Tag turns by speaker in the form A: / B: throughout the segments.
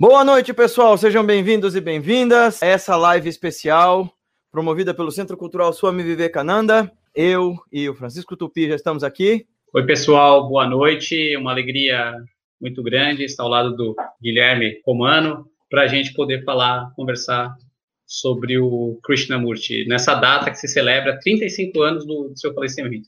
A: Boa noite, pessoal. Sejam bem-vindos e bem-vindas a essa live especial promovida pelo Centro Cultural Swami Vivekananda. Eu e o Francisco Tupi já estamos aqui.
B: Oi, pessoal. Boa noite. Uma alegria muito grande estar ao lado do Guilherme Romano para a gente poder falar, conversar sobre o Krishnamurti nessa data que se celebra 35 anos do, do seu falecimento.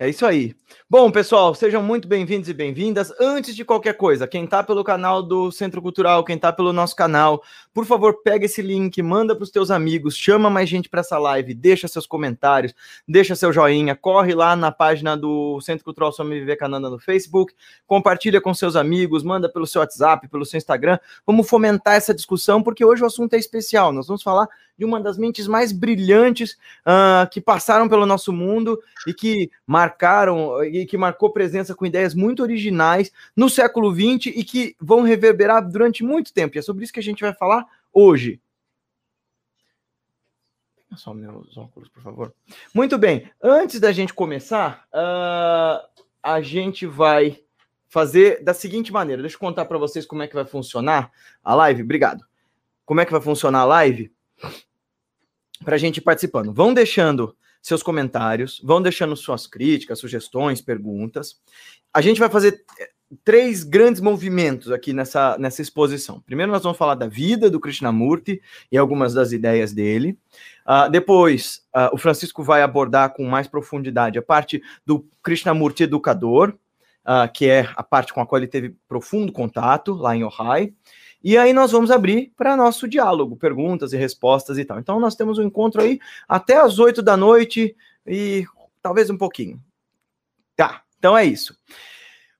A: É isso aí. Bom, pessoal, sejam muito bem-vindos e bem-vindas. Antes de qualquer coisa, quem está pelo canal do Centro Cultural, quem está pelo nosso canal, por favor, pega esse link, manda para os teus amigos, chama mais gente para essa live, deixa seus comentários, deixa seu joinha, corre lá na página do Centro Cultural Swami Vivekananda no Facebook, compartilha com seus amigos, manda pelo seu WhatsApp, pelo seu Instagram. Vamos fomentar essa discussão, porque hoje o assunto é especial. Nós vamos falar de uma das mentes mais brilhantes uh, que passaram pelo nosso mundo e que marcaram e que marcou presença com ideias muito originais no século XX e que vão reverberar durante muito tempo. E é sobre isso que a gente vai falar hoje. Só meus óculos, por favor. Muito bem. Antes da gente começar, uh, a gente vai fazer da seguinte maneira. Deixa eu contar para vocês como é que vai funcionar a live. Obrigado. Como é que vai funcionar a live? para a gente ir participando. Vão deixando seus comentários, vão deixando suas críticas, sugestões, perguntas. A gente vai fazer eh, três grandes movimentos aqui nessa, nessa exposição. Primeiro, nós vamos falar da vida do Krishnamurti e algumas das ideias dele. Uh, depois, uh, o Francisco vai abordar com mais profundidade a parte do Krishnamurti educador, uh, que é a parte com a qual ele teve profundo contato lá em Ohio. E aí nós vamos abrir para nosso diálogo, perguntas e respostas e tal. Então nós temos um encontro aí até as oito da noite e talvez um pouquinho. Tá, então é isso.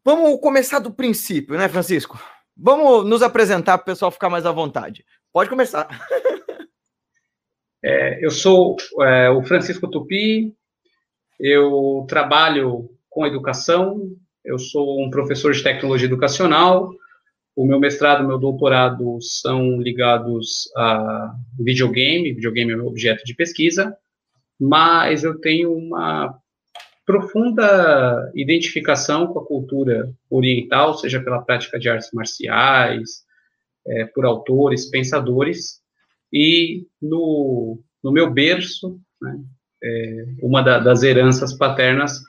A: Vamos começar do princípio, né, Francisco? Vamos nos apresentar para o pessoal ficar mais à vontade. Pode começar.
B: É, eu sou é, o Francisco Tupi, eu trabalho com educação, eu sou um professor de tecnologia educacional, o meu mestrado, meu doutorado são ligados a videogame, videogame é meu objeto de pesquisa, mas eu tenho uma profunda identificação com a cultura oriental, seja pela prática de artes marciais, é, por autores, pensadores, e no, no meu berço, né, é, uma da, das heranças paternas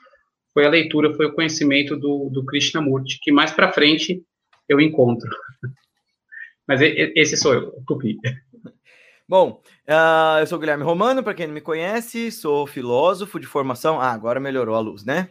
B: foi a leitura, foi o conhecimento do, do Krishnamurti, que mais para frente eu encontro. Mas esse sou eu, Tupi.
A: Bom, uh, eu sou Guilherme Romano, para quem não me conhece, sou filósofo de formação. Ah, agora melhorou a luz, né?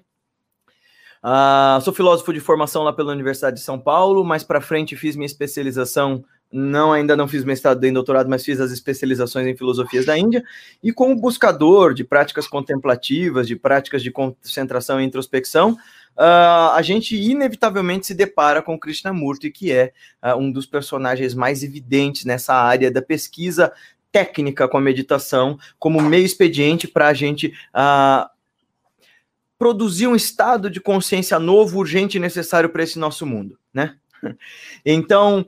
A: Uh, sou filósofo de formação lá pela Universidade de São Paulo, mais para frente fiz minha especialização, não ainda não fiz mestrado nem doutorado, mas fiz as especializações em filosofias da Índia, e como buscador de práticas contemplativas, de práticas de concentração e introspecção, uh, a gente inevitavelmente se depara com Krishnamurti, que é uh, um dos personagens mais evidentes nessa área da pesquisa técnica com a meditação, como meio expediente para a gente uh, produzir um estado de consciência novo, urgente e necessário para esse nosso mundo, né? Então,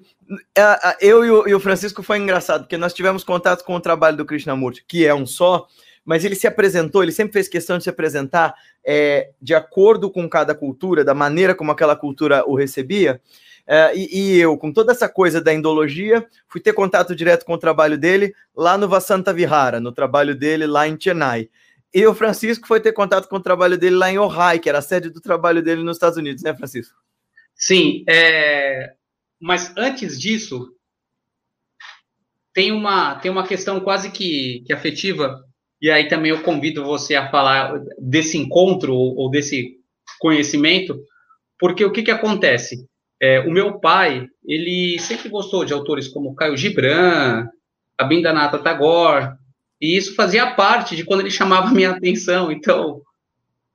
A: eu e o Francisco foi engraçado, porque nós tivemos contato com o trabalho do Krishnamurti, que é um só, mas ele se apresentou, ele sempre fez questão de se apresentar é, de acordo com cada cultura, da maneira como aquela cultura o recebia. É, e, e, eu, com toda essa coisa da endologia, fui ter contato direto com o trabalho dele lá no Vasanta Vihara, no trabalho dele lá em Chennai. E o Francisco foi ter contato com o trabalho dele lá em Ohio, que era a sede do trabalho dele nos Estados Unidos, né, Francisco?
B: Sim, é... mas antes disso, tem uma, tem uma questão quase que, que afetiva e aí também eu convido você a falar desse encontro ou, desse conhecimento, porque o que, que acontece? É, o meu pai, ele sempre gostou de autores como Caio Gibran, Abindanata Tagore, e isso fazia parte de quando ele chamava a minha atenção. Então,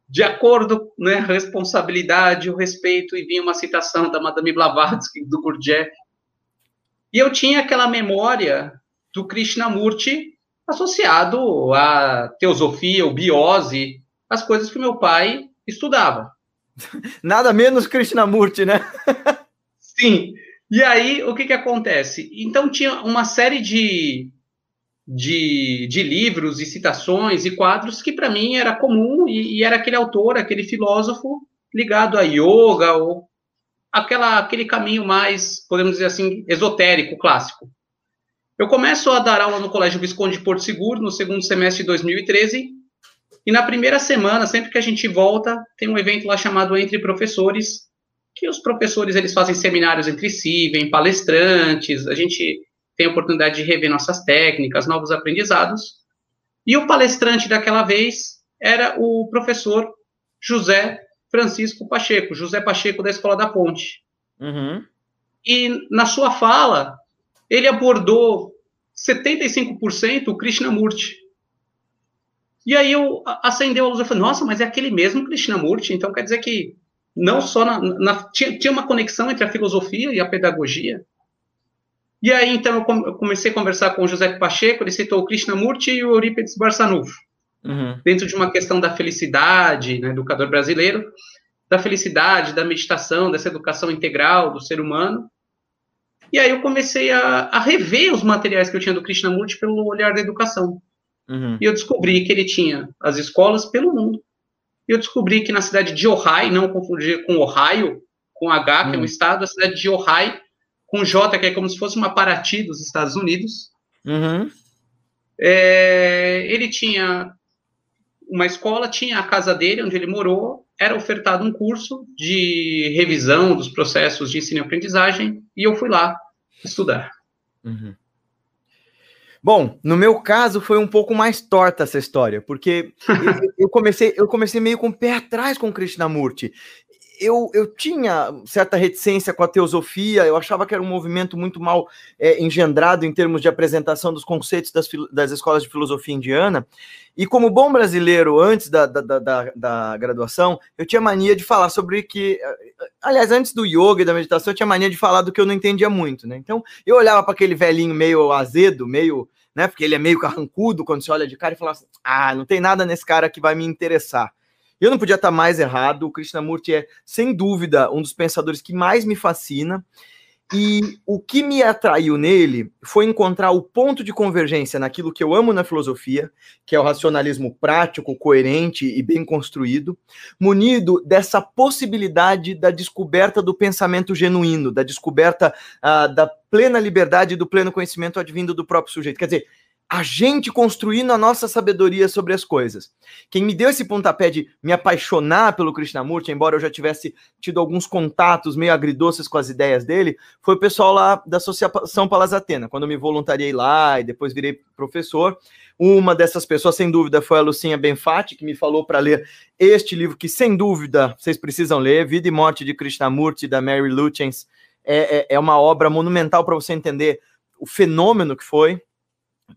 B: de acordo, né, responsabilidade, o respeito, e vinha uma citação da Madame Blavatsky, do Gurdjieff. E eu tinha aquela memória do Krishnamurti associado à teosofia, ou biose, as coisas que meu pai estudava.
A: Nada menos Krishnamurti, né?
B: Sim. E aí, o que que acontece? Então, tinha uma série de, de, de livros e citações e quadros que para mim era comum e, e, era aquele autor, aquele filósofo ligado a yoga ou aquela, aquele caminho mais, podemos dizer assim, esotérico, clássico. Eu começo a dar aula no Colégio Visconde de Porto Seguro no segundo semestre de 2013 e na primeira semana, sempre que a gente volta, tem um evento lá chamado Entre Professores, que os professores eles fazem seminários entre si, vêm palestrantes, a gente tem a oportunidade de rever nossas técnicas, novos aprendizados. E o palestrante daquela vez era o professor José Francisco Pacheco, José Pacheco da Escola da Ponte. Uhum. E na sua fala, ele abordou 75% o Krishnamurti. E aí eu acendeu a luz e falei, nossa, mas é aquele mesmo Krishnamurti, então quer dizer que não só na, na, tinha, tinha, uma conexão entre a filosofia e a pedagogia. E aí, então, eu comecei a conversar com o José Pacheco, ele citou o Krishnamurti e o Eurípides Barçanufo, uhum. dentro de uma questão da felicidade, né, educador brasileiro, da felicidade, da meditação, dessa educação integral do ser humano. E aí eu comecei a, a rever os materiais que eu tinha do Krishnamurti pelo olhar da educação. Uhum. E eu descobri que ele tinha as escolas pelo mundo. E eu descobri que na cidade de Ohio, não confundir com Ohio, com H, que uhum. é um hum. estado, a cidade de Ohio, com J, que é como se fosse uma Paraty dos Estados Unidos. Uhum. É, ele tinha uma escola, tinha a casa dele, onde ele morou, era ofertado um curso de revisão dos processos de ensino e aprendizagem, e eu fui lá estudar. Uhum.
A: Bom, no meu caso foi um pouco mais torta essa história, porque eu, eu, comecei, eu comecei meio com o pé atrás com Krishnamurti. Eu, eu tinha certa reticência com a teosofia, eu achava que era um movimento muito mal é, engendrado em termos de apresentação dos conceitos das, das escolas de filosofia indiana. E como bom brasileiro, antes da, da, da, da, graduação, eu tinha mania de falar sobre que. Aliás, antes do yoga e da meditação, eu tinha mania de falar do que eu não entendia muito, né? Então, eu olhava para aquele velhinho meio azedo, meio né? Porque ele é meio carrancudo quando você olha de cara e fala assim: ah, não tem nada nesse cara que vai me interessar. Eu não podia estar mais errado. O Krishnamurti é, sem dúvida, um dos pensadores que mais me fascina. E o que me atraiu nele foi encontrar o ponto de convergência naquilo que eu amo na filosofia, que é o racionalismo prático, coerente e bem construído, munido dessa possibilidade da descoberta do pensamento genuíno, da descoberta uh, da plena liberdade e do pleno conhecimento advindo do próprio sujeito. Quer dizer, a gente construindo a nossa sabedoria sobre as coisas. Quem me deu esse pontapé de me apaixonar pelo Krishnamurti, embora eu já tivesse tido alguns contatos meio agridoces com as ideias dele, foi o pessoal lá da Associação Palas Atena, quando eu me voluntariei lá e depois virei professor. Uma dessas pessoas, sem dúvida, foi a Lucinha Benfatti, que me falou para ler este livro, que sem dúvida vocês precisam ler, Vida e Morte de Krishnamurti, da Mary Lutyens. É, é, é uma obra monumental para você entender o fenômeno que foi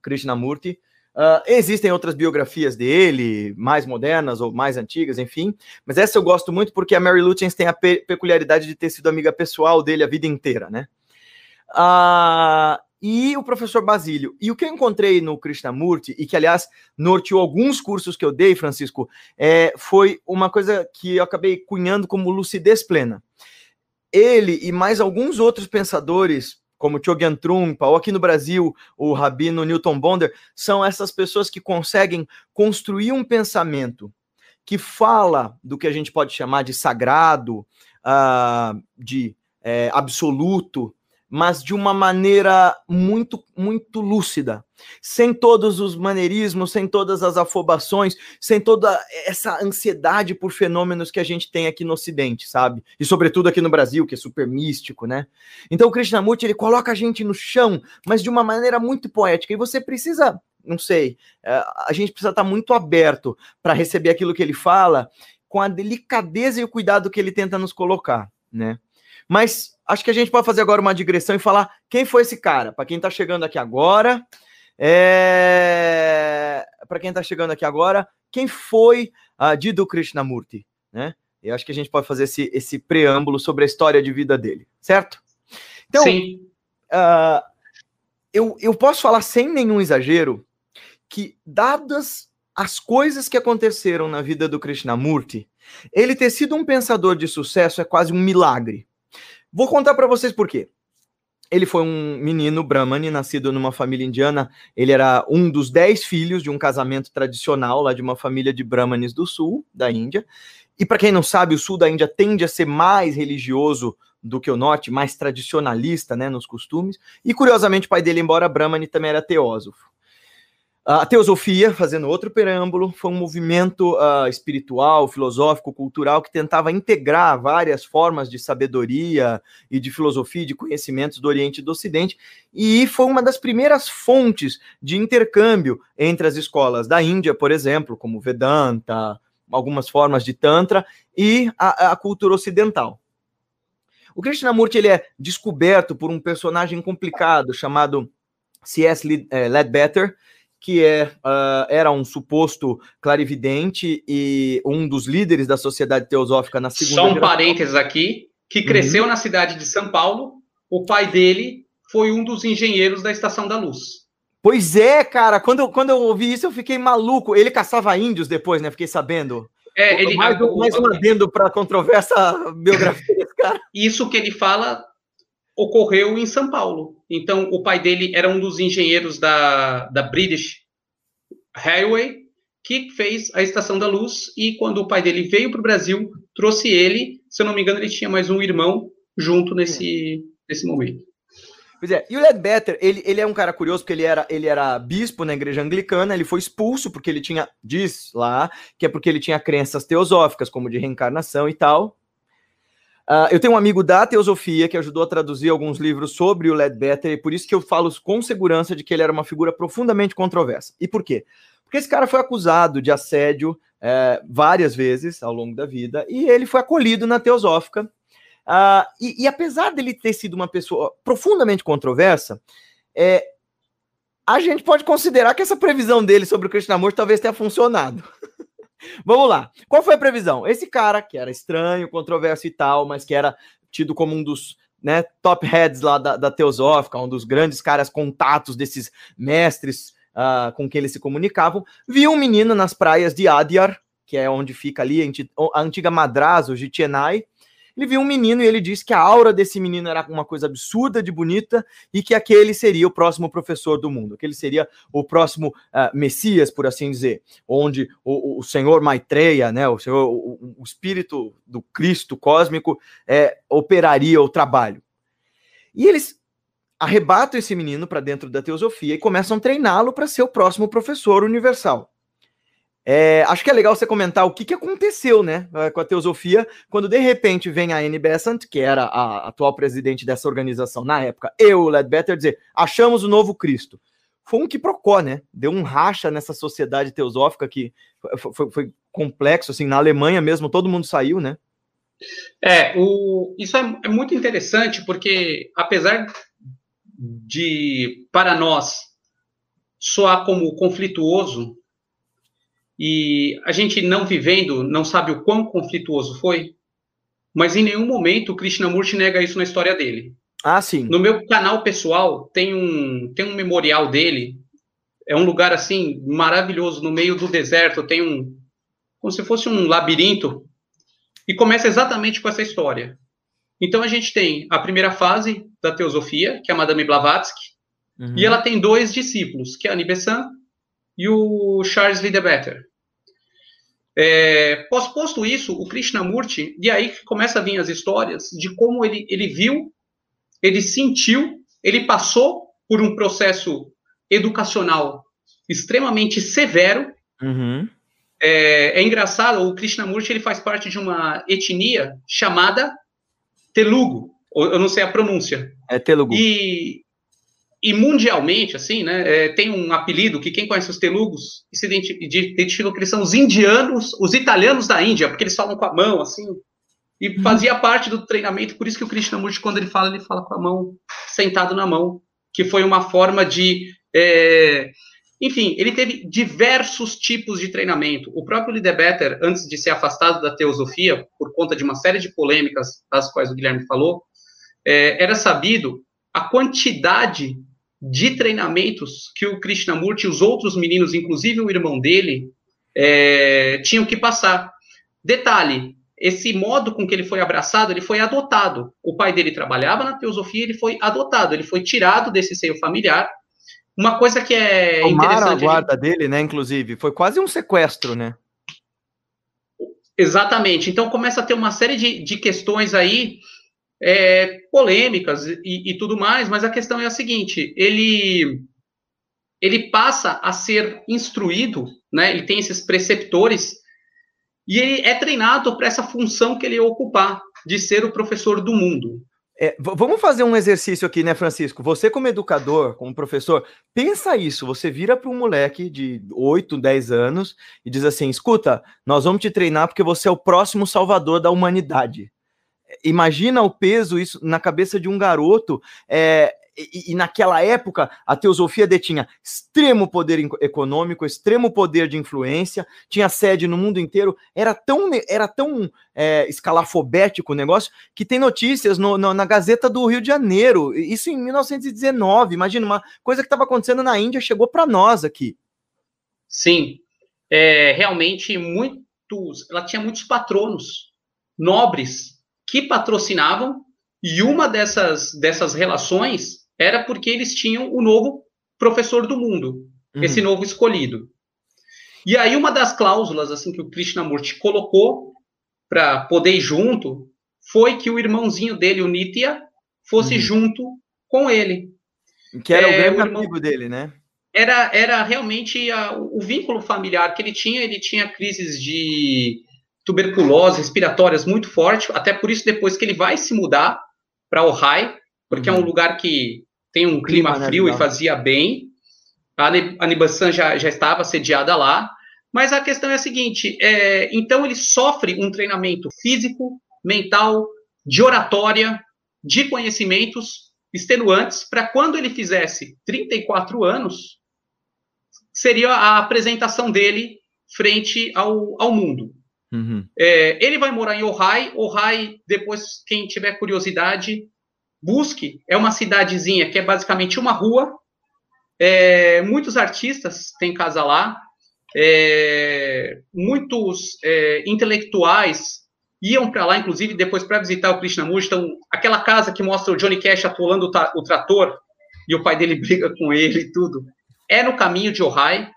A: Krishnamurti. Uh, existem outras biografias dele, mais modernas ou mais antigas, enfim, mas essa eu gosto muito porque a Mary Lutyens tem a pe peculiaridade de ter sido amiga pessoal dele a vida inteira, né? Uh, e o professor Basílio. E o que eu encontrei no Krishnamurti, e que, aliás, norteou alguns cursos que eu dei, Francisco, é, foi uma coisa que eu acabei cunhando como lucidez plena. Ele e mais alguns outros pensadores como Chogyam Trungpa, ou aqui no Brasil, o Rabino Newton Bonder, são essas pessoas que conseguem construir um pensamento que fala do que a gente pode chamar de sagrado, uh, de é, absoluto, mas de uma maneira muito, muito lúcida, sem todos os maneirismos, sem todas as afobações, sem toda essa ansiedade por fenômenos que a gente tem aqui no Ocidente, sabe? E sobretudo aqui no Brasil, que é super místico, né? Então o Krishnamurti, ele coloca a gente no chão, mas de uma maneira muito poética, e você precisa, não sei, é, a gente precisa estar muito aberto para receber aquilo que ele fala, com a delicadeza e o cuidado que ele tenta nos colocar, né? Mas acho que a gente pode fazer agora uma digressão e falar quem foi esse cara. Para quem está chegando aqui agora, é... para quem está chegando aqui agora, quem foi a uh, Dido Krishnamurti, né? Eu acho que a gente pode fazer esse, esse preâmbulo sobre a história de vida dele, certo? Então. Uh, eu, eu posso falar sem nenhum exagero que, dadas as coisas que aconteceram na vida do Krishnamurti, ele ter sido um pensador de sucesso é quase um milagre. Vou contar para vocês por quê. ele foi um menino brahmane, nascido numa família indiana. Ele era um dos dez filhos de um casamento tradicional lá de uma família de brahmanes do sul da Índia. E para quem não sabe, o sul da Índia tende a ser mais religioso do que o norte, mais tradicionalista, né, nos costumes. E curiosamente, o pai dele, embora brahmane, também era teósofo. A teosofia, fazendo outro preâmbulo, foi um movimento uh, espiritual, filosófico, cultural que tentava integrar várias formas de sabedoria e de filosofia, de conhecimentos do Oriente e do Ocidente, e foi uma das primeiras fontes de intercâmbio entre as escolas da Índia, por exemplo, como Vedanta, algumas formas de Tantra, e a, a cultura ocidental. O Krishnamurti ele é descoberto por um personagem complicado chamado C.S. Eh, Ledbetter, que é, uh, era um suposto clarividente e um dos líderes da sociedade teosófica na segunda
B: Só um geração. parênteses aqui, que cresceu uhum. na cidade de São Paulo, o pai dele foi um dos engenheiros da Estação da Luz.
A: Pois é, cara, quando, quando eu ouvi isso eu fiquei maluco. Ele caçava índios depois, né? Fiquei sabendo.
B: É, ele,
A: mais, um, mais um adendo para a controversa biografia desse cara.
B: Isso que ele fala ocorreu em São Paulo. Então, o pai dele era um dos engenheiros da, da British Railway, que fez a Estação da Luz, e quando o pai dele veio para o Brasil, trouxe ele, se eu não me engano, ele tinha mais um irmão junto nesse, nesse momento.
A: Pois é, e o Ledbetter, ele, ele é um cara curioso, porque ele era, ele era bispo na igreja anglicana, ele foi expulso porque ele tinha, diz lá, que é porque ele tinha crenças teosóficas, como de reencarnação e tal, Uh, eu tenho um amigo da Teosofia que ajudou a traduzir alguns livros sobre o Ledbetter, e por isso que eu falo com segurança de que ele era uma figura profundamente controversa. E por quê? Porque esse cara foi acusado de assédio é, várias vezes ao longo da vida, e ele foi acolhido na Teosófica. Uh, e, e, apesar dele ter sido uma pessoa profundamente controversa, é, a gente pode considerar que essa previsão dele sobre o Krishnamurti talvez tenha funcionado. Vamos lá. Qual foi a previsão? Esse cara, que era estranho, controverso e tal, mas que era tido como um dos né, top heads lá da, da Teosófica, um dos grandes caras contatos desses mestres uh, com quem eles se comunicavam, viu um menino nas praias de Adyar, que é onde fica ali a antiga Madrasa, o Chennai, ele viu um menino e ele disse que a aura desse menino era uma coisa absurda de bonita e que aquele seria o próximo professor do mundo, que ele seria o próximo uh, Messias, por assim dizer, onde o, o Senhor Maitreya, né, o, Senhor, o, o espírito do Cristo cósmico, é, operaria o trabalho. E eles arrebatam esse menino para dentro da teosofia e começam a treiná-lo para ser o próximo professor universal. É, acho que é legal você comentar o que, que aconteceu, né, eh, com a teosofia, quando de repente vem a Anne Besant, que era a atual presidente dessa organização na época, e o Ledbetter dizer, achamos o novo Cristo. Foi um que procó, né? Deu um racha nessa sociedade teosófica que foi, foi, foi complexo, assim, na Alemanha mesmo, todo mundo saiu, né?
B: É, o, isso é, é muito interessante, porque apesar de, para nós, soar como conflituoso, e a gente não vivendo, não sabe o quão conflituoso foi, mas em nenhum momento o Krishnamurti nega isso na história dele.
A: Ah, sim.
B: No meu canal pessoal tem um, tem um memorial dele, é um lugar assim maravilhoso no meio do deserto, tem um como se fosse um labirinto e começa exatamente com essa história. Então a gente tem a primeira fase da teosofia, que é a Madame Blavatsky, uhum. e ela tem dois discípulos, que é a Annie Besant e o Charles Lidebetter. É, posto isso, o Krishnamurti, e aí começa a vir as histórias de como ele, ele viu, ele sentiu, ele passou por um processo educacional extremamente severo.
A: Uhum.
B: É, é, engraçado, o Krishnamurti ele faz parte de uma etnia chamada Telugu, eu não sei a pronúncia.
A: É Telugu.
B: E, e mundialmente, assim, né, é, tem um apelido que quem conhece os telugos se identifica que eles são os indianos, os italianos da Índia, porque eles falam com a mão, assim, e uhum. fazia parte do treinamento, por isso que o Krishnamurti, quando ele fala, ele fala com a mão, sentado na mão, que foi uma forma de... É, enfim, ele teve diversos tipos de treinamento. O próprio Lidebetter, antes de ser afastado da teosofia, por conta de uma série de polêmicas, das quais o Guilherme falou, é, era sabido a quantidade de treinamentos que o Krishnamurti e os outros meninos, inclusive o irmão dele, é, tinham que passar. Detalhe, esse modo com que ele foi abraçado, ele foi adotado. O pai dele trabalhava na teosofia, ele foi adotado, ele foi tirado desse seio familiar. Uma coisa que é
A: Tomaram interessante. a guarda ele... dele, né? Inclusive, foi quase um sequestro, né?
B: Exatamente. Então começa a ter uma série de, de questões aí é, polêmicas e, e, tudo mais, mas a questão é a seguinte: ele ele passa a ser instruído, né? Ele tem esses preceptores e ele é treinado para essa função que ele ocupar de ser o professor do mundo.
A: É, vamos fazer um exercício aqui, né, Francisco? Você, como educador, como professor, pensa isso. Você vira para um moleque de 8, 10 anos e diz assim: escuta, nós vamos te treinar porque você é o próximo salvador da humanidade. Imagina o peso isso na cabeça de um garoto. É, e, e, naquela época a teosofia detinha extremo poder econômico, extremo poder de influência, tinha sede no mundo inteiro, era tão, era tão é, escalafobético o negócio que tem notícias no, no, na Gazeta do Rio de Janeiro, isso em 1919. Imagina, uma coisa que estava acontecendo na Índia chegou para nós aqui.
B: Sim, é, realmente muitos, ela tinha muitos patronos nobres que patrocinavam e uma dessas, dessas relações era porque eles tinham o novo professor do mundo, uhum. esse novo escolhido. E aí uma das cláusulas assim que o Krishnamurti colocou para poder ir junto foi que o irmãozinho dele, o Nitya, fosse uhum. junto com ele.
A: Que era é, o grande o irmão... amigo dele, né?
B: Era, era realmente a, o vínculo familiar que ele tinha. Ele tinha crises de tuberculose respiratórias muito forte, até por isso depois que ele vai se mudar para Ohio, porque uhum. é um uhum. lugar que tem um clima, clima né, frio né, e fazia bem. A Nibasan já, já estava sediada lá. Mas a questão é a seguinte: é, então ele sofre um treinamento físico, mental, de oratória, de conhecimentos extenuantes, para quando ele fizesse 34 anos, seria a apresentação dele frente ao, ao mundo. Uhum. É, ele vai morar em Ohai. Ohai, depois, quem tiver curiosidade, busque. É uma cidadezinha que é basicamente uma rua. É, muitos artistas têm casa lá. É, muitos é, intelectuais iam para lá, inclusive, depois para visitar o Krishnamurti. Então, aquela casa que mostra o Johnny Cash atolando o, o trator e o pai dele briga com ele e tudo, é no caminho de Ohai.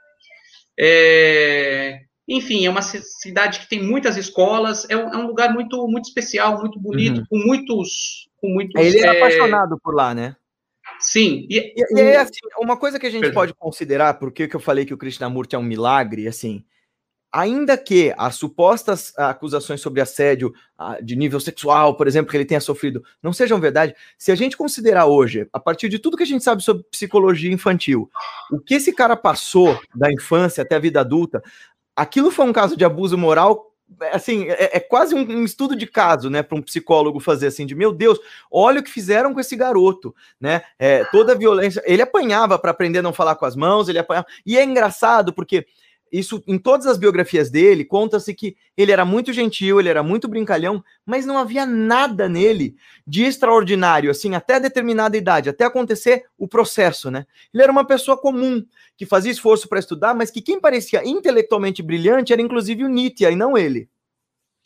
B: É, enfim, é uma cidade que tem muitas escolas, é um, é um lugar muito, muito especial, muito bonito, uhum. com muitos. Com muitos
A: Ele era é... apaixonado por lá, né?
B: Sim.
A: E, e, e é assim, uma coisa que a gente Perdão. pode considerar, porque que eu falei que o Krishnamurti é um milagre, assim, ainda que as supostas acusações sobre assédio de nível sexual, por exemplo, que ele tenha sofrido, não sejam verdade, se a gente considerar hoje, a partir de tudo que a gente sabe sobre psicologia infantil, o que esse cara passou da infância até a vida adulta, aquilo foi um caso de abuso moral assim, é, é quase um, estudo de caso, né, para um psicólogo fazer assim, de meu Deus, olha o que fizeram com esse garoto, né? É, toda a violência, ele apanhava para aprender a não falar com as mãos, ele apanhava, e é engraçado porque isso em todas as biografias dele, conta-se que ele era muito gentil, ele era muito brincalhão, mas não havia nada nele de extraordinário, assim, até determinada idade, até acontecer o processo, né? Ele era uma pessoa comum, que fazia esforço para estudar, mas que quem parecia intelectualmente brilhante era inclusive o Nietzsche, e não ele.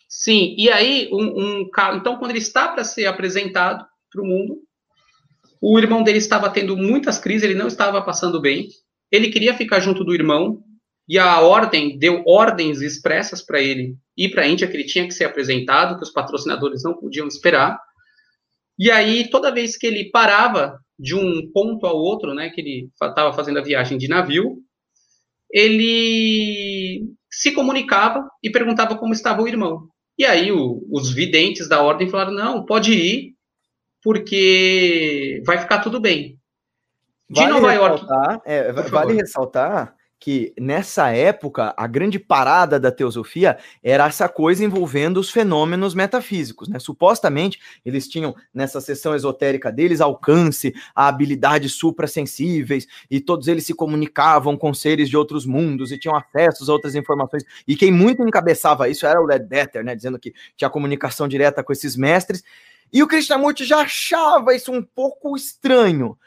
B: Sim, e aí, um, um então, quando ele está para ser apresentado para o mundo, o irmão dele estava tendo muitas crises, ele não estava passando bem, ele queria ficar junto do irmão, e a ordem deu ordens expressas para ele ir para a Índia, que ele tinha que ser apresentado, que os patrocinadores não podiam esperar. E aí, toda vez que ele parava de um ponto ao outro, né, que ele estava fazendo a viagem de navio, ele se comunicava e perguntava como estava o irmão. E aí o, os videntes da ordem falaram: não, pode ir, porque vai ficar tudo bem.
A: De vale Nova York. É, vale ressaltar que nessa época a grande parada da teosofia era essa coisa envolvendo os fenômenos metafísicos, né? Supostamente eles tinham nessa sessão esotérica deles alcance a habilidades suprassensíveis e todos eles se comunicavam com seres de outros mundos e tinham acesso a outras informações. E quem muito encabeçava isso era o Ledbetter, né, dizendo que tinha comunicação direta com esses mestres. E o Krishnamurti já achava isso um pouco estranho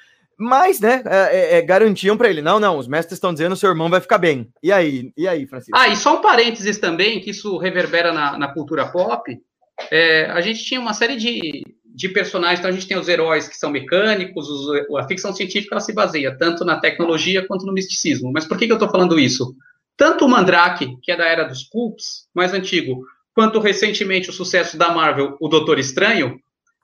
A: Mas, né, é, é, é garantiam para ele, não, não, os mestres estão dizendo seu irmão vai ficar bem. E aí, e aí, Francisco?
B: Ah, e só um parênteses também, que isso reverbera na, na cultura pop. É, a gente tinha uma série de, de personagens, então a gente tem os heróis que são mecânicos, os, a ficção científica ela se baseia tanto na tecnologia quanto no misticismo. Mas por que, que eu estou falando isso? Tanto o Mandrake, que é da era dos pulps, mais antigo, quanto recentemente o sucesso da Marvel, o Doutor Estranho,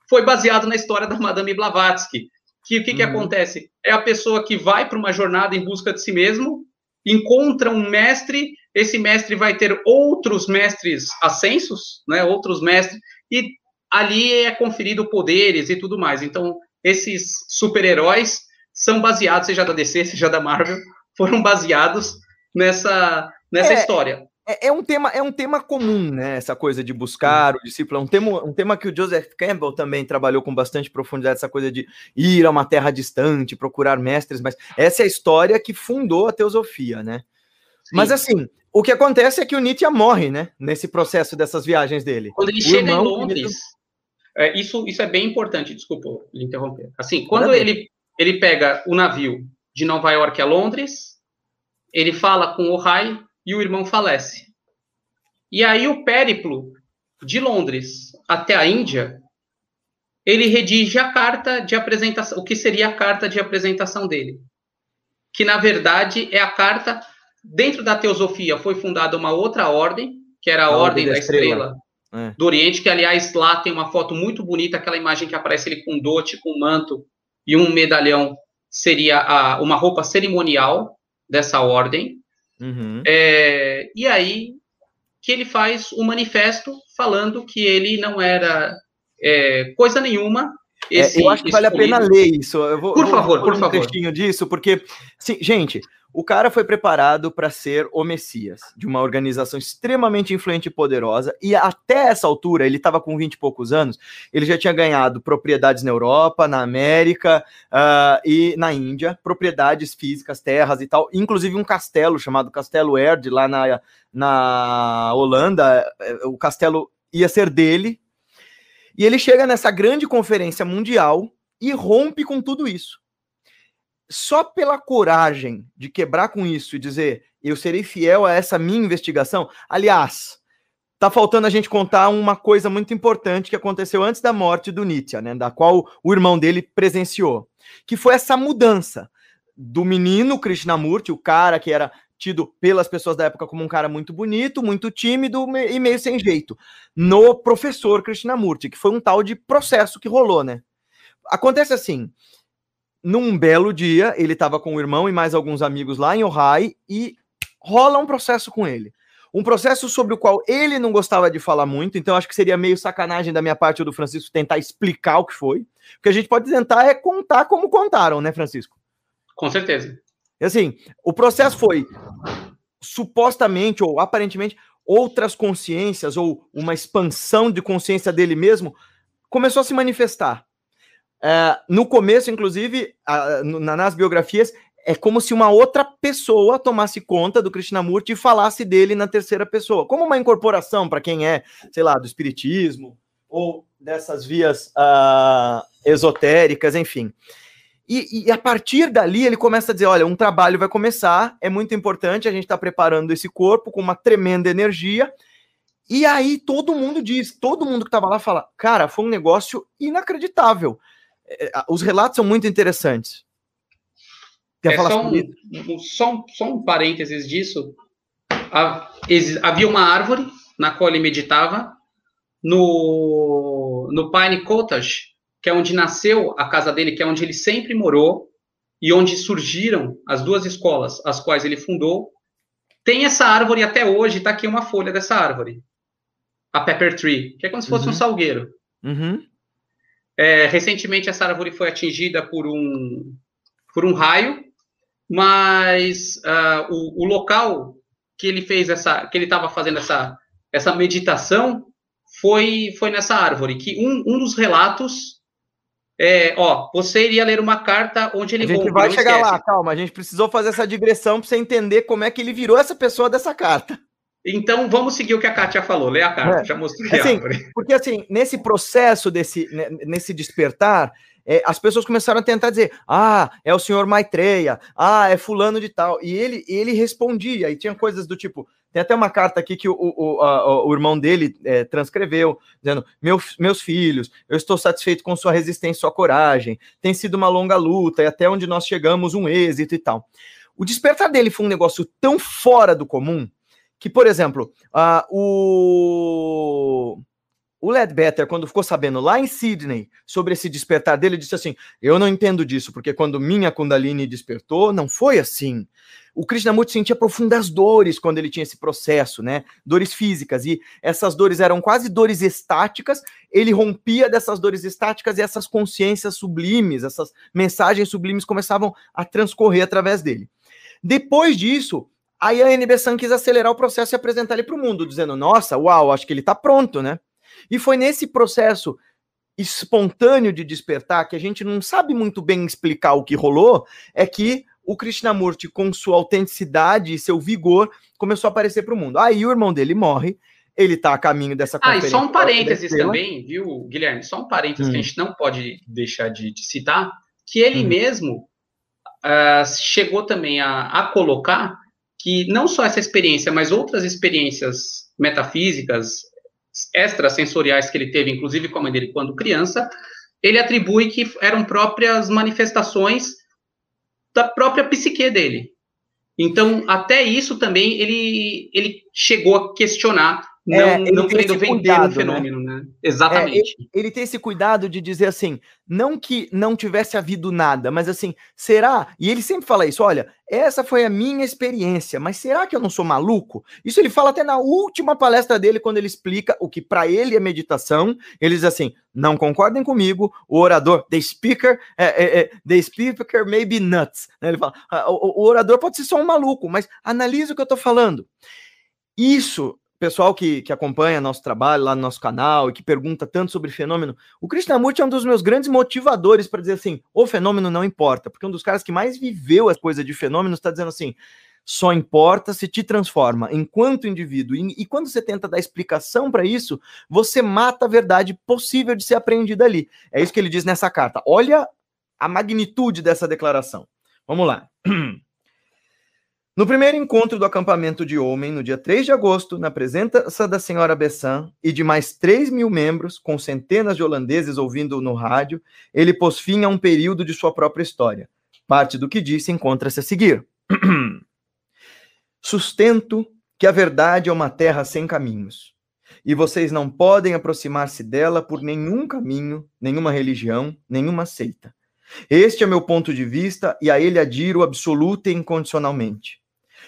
B: foi baseado na história da Madame Blavatsky. Que o que, uhum. que acontece? É a pessoa que vai para uma jornada em busca de si mesmo, encontra um mestre, esse mestre vai ter outros mestres ascensos, né, outros mestres, e ali é conferido poderes e tudo mais. Então, esses super-heróis são baseados, seja da DC, seja da Marvel, foram baseados nessa, nessa é, história.
A: É, é, um tema, é um tema comum, né? Essa coisa de buscar o discípulo. É um tema, um tema que o Joseph Campbell também trabalhou com bastante profundidade, essa coisa de ir a uma terra distante, procurar mestres, mas essa é a história que fundou a teosofia, né? Sim. Mas assim, o que acontece é que o Nietzsche morre, né? Nesse processo dessas viagens dele.
B: Quando ele o chega irmão, em Londres, é, isso, isso é bem importante, desculpa lhe interromper. Assim, quando ele, ele pega o navio de Nova York a Londres, ele fala com o Rai e o irmão falece. E aí o périplo de Londres até a Índia, ele redige a carta de apresentação, o que seria a carta de apresentação dele, que na verdade é a carta dentro da teosofia foi fundada uma outra ordem, que era a, a ordem, ordem, da, estrela, estrela é. do Oriente, que aliás lá tem uma foto muito bonita, aquela imagem que aparece ele com dote, com manto e um medalhão seria a, uma roupa cerimonial dessa ordem. Uhum. É, e aí que ele faz um manifesto falando que ele não era é, coisa nenhuma.
A: Esse, é, eu acho que vale a pena ler isso. Eu
B: vou, por favor, vou por um favor.
A: Um disso, porque, sim, gente, o cara foi preparado para ser o Messias, de uma organização extremamente influente e poderosa, e até essa altura, ele estava com 20 e poucos anos, ele já tinha ganhado propriedades na Europa, na América uh, e na Índia, propriedades físicas, terras e tal, inclusive um castelo chamado Castelo Erd, lá na, na Holanda, eh, o castelo ia ser dele, e ele chega nessa grande conferência mundial e rompe com tudo isso só pela coragem de quebrar com isso e dizer eu serei fiel a essa minha investigação. Aliás, tá faltando a gente contar uma coisa muito importante que aconteceu antes da morte do Nietzsche, né, da qual o irmão dele presenciou, que foi essa mudança do menino Krishnamurti, o cara que era tido pelas pessoas da época como um cara muito bonito, muito tímido e meio sem jeito, no professor Krishnamurti, que foi um tal de processo que rolou, né? Acontece assim, num belo dia, ele estava com o irmão e mais alguns amigos lá em Ohio e rola um processo com ele. Um processo sobre o qual ele não gostava de falar muito, então acho que seria meio sacanagem da minha parte ou do Francisco tentar explicar o que foi. O que a gente pode tentar é contar como contaram, né, Francisco?
B: Com certeza.
A: E assim, o processo foi supostamente ou aparentemente outras consciências ou uma expansão de consciência dele mesmo começou a se manifestar. É, no começo, inclusive, a, na, nas biografias, é como se uma outra pessoa tomasse conta do Krishnamurti e falasse dele na terceira pessoa, como uma incorporação para quem é, sei lá, do espiritismo ou dessas vias uh, esotéricas, enfim. E, e, a partir dali ele começa a dizer: olha, um trabalho vai começar, é muito importante, a gente está preparando esse corpo com uma tremenda energia. E aí todo mundo diz, todo mundo que estava lá fala: cara, foi um negócio inacreditável. É, os relatos são muito interessantes.
B: Quer é, falar só, um, só, um, só um parênteses disso. Havia uma árvore na qual ele meditava, no, no Pine Cottage, que é onde nasceu a casa dele, que é onde ele sempre morou, e onde surgiram as duas escolas, as quais ele fundou. Tem essa árvore até hoje, está aqui uma folha dessa árvore. A Pepper Tree, que é como se fosse uhum. um salgueiro. Uhum. É, recentemente essa árvore foi atingida por um, por um raio, mas uh, o, o, local que ele fez essa, que ele estava fazendo essa, essa meditação foi, foi nessa árvore. Que um, um dos relatos é, ó, você iria ler uma carta onde ele
A: A gente vai chegar esquece. lá, calma. A gente precisou fazer essa digressão para você entender como é que ele virou essa pessoa dessa carta.
B: Então, vamos seguir o que a Kátia falou. Lê a carta, é. já mostrei
A: assim, Porque, assim, nesse processo, desse, nesse despertar, é, as pessoas começaram a tentar dizer: ah, é o senhor Maitreya, ah, é fulano de tal. E ele, ele respondia, e tinha coisas do tipo. Tem até uma carta aqui que o, o, a, o irmão dele é, transcreveu, dizendo: Meu, Meus filhos, eu estou satisfeito com sua resistência sua coragem. Tem sido uma longa luta e até onde nós chegamos, um êxito e tal. O despertar dele foi um negócio tão fora do comum que, por exemplo, uh, o o Ledbetter, quando ficou sabendo lá em Sydney sobre esse despertar dele, disse assim: Eu não entendo disso, porque quando minha Kundalini despertou, não foi assim. O Krishnamurti sentia profundas dores quando ele tinha esse processo, né? Dores físicas. E essas dores eram quase dores estáticas. Ele rompia dessas dores estáticas e essas consciências sublimes, essas mensagens sublimes começavam a transcorrer através dele. Depois disso, aí a NB San quis acelerar o processo e apresentar ele para o mundo, dizendo: Nossa, uau, acho que ele está pronto, né? E foi nesse processo espontâneo de despertar, que a gente não sabe muito bem explicar o que rolou, é que o Krishnamurti, com sua autenticidade e seu vigor, começou a aparecer para o mundo. Aí o irmão dele morre, ele está a caminho dessa
B: conferência. Ah, e só um parênteses também, viu, Guilherme? Só um parênteses hum. que a hum. gente não pode deixar de, de citar, que ele hum. mesmo uh, chegou também a, a colocar que não só essa experiência, mas outras experiências metafísicas, extrasensoriais que ele teve, inclusive com a mãe dele quando criança, ele atribui que eram próprias manifestações da própria psique dele. Então, até isso também ele, ele chegou a questionar não, é, não querendo vender cuidado, um né? fenômeno, né? né? Exatamente.
A: É, ele, ele, tem esse cuidado de dizer assim, não que não tivesse havido nada, mas assim, será? E ele sempre fala isso, olha, essa foi a minha experiência, mas será que eu não sou maluco? Isso ele fala até na última palestra dele, quando ele explica o que para ele é meditação. Ele diz assim: não concordem comigo, o orador, the speaker, é, é, é the speaker may be nuts. Né? Ele fala: ah, o, o orador pode ser só um maluco, mas analisa o que eu estou falando. Isso pessoal que, que acompanha nosso trabalho lá no nosso canal e que pergunta tanto sobre fenômeno, o Krishnamurti é um dos meus grandes motivadores para dizer assim: o fenômeno não importa, porque um dos caras que mais viveu as coisas de fenômenos está dizendo assim: só importa se te transforma enquanto indivíduo. E, e quando você tenta dar explicação para isso, você mata a verdade possível de ser apreendida ali. É isso que ele diz nessa carta. Olha a magnitude dessa declaração. Vamos lá. No primeiro encontro do acampamento de homem, no dia 3 de agosto, na presença da senhora Bessan e de mais 3 mil membros, com centenas de holandeses ouvindo no rádio, ele pôs fim a um período de sua própria história. Parte do que disse encontra-se a seguir. Sustento que a verdade é uma terra sem caminhos, e vocês não podem aproximar-se dela por nenhum caminho, nenhuma religião, nenhuma seita. Este é meu ponto de vista e a ele adiro absoluta e incondicionalmente.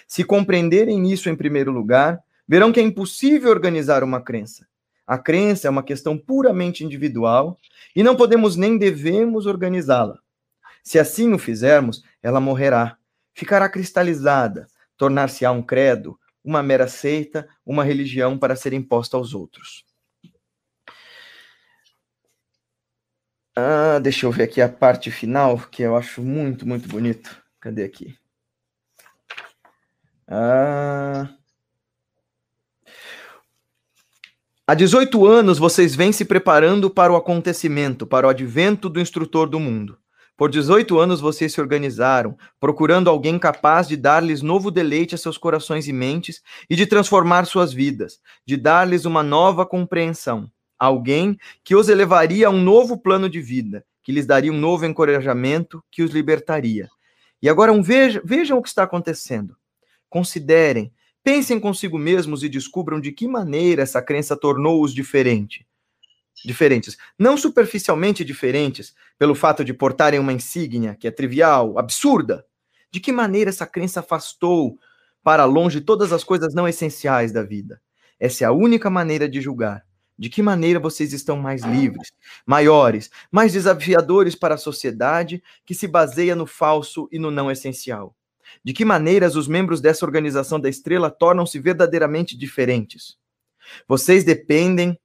A: Se compreenderem isso em primeiro lugar, verão que é impossível organizar uma crença. A crença é uma questão puramente individual e não podemos nem devemos organizá-la. Se assim o fizermos, ela morrerá, ficará cristalizada, tornar-se-á um credo, uma mera seita, uma religião para ser imposta aos outros. Ah, deixa eu ver aqui a parte final, que eu acho muito, muito bonito. Cadê aqui? Ah... Há 18 anos vocês vêm se preparando para o acontecimento, para o advento do instrutor do mundo. Por 18 anos vocês se organizaram, procurando alguém capaz de dar-lhes novo deleite a seus corações e mentes e de transformar suas vidas, de dar-lhes uma nova compreensão. Alguém que os elevaria a um novo plano de vida, que lhes daria um novo encorajamento, que os libertaria. E agora um, vejam, vejam o que está acontecendo. Considerem, pensem consigo mesmos e descubram de que maneira essa crença tornou-os diferente. Diferentes. Não superficialmente diferentes, pelo fato de portarem uma insígnia que é trivial, absurda. De que maneira essa crença afastou para longe todas as coisas não essenciais da vida. Essa é a única maneira de julgar. De que maneira vocês estão mais livres, maiores, mais desafiadores para a sociedade que se baseia no falso e no não essencial? De que maneiras os membros dessa organização da estrela tornam-se verdadeiramente diferentes? Vocês dependem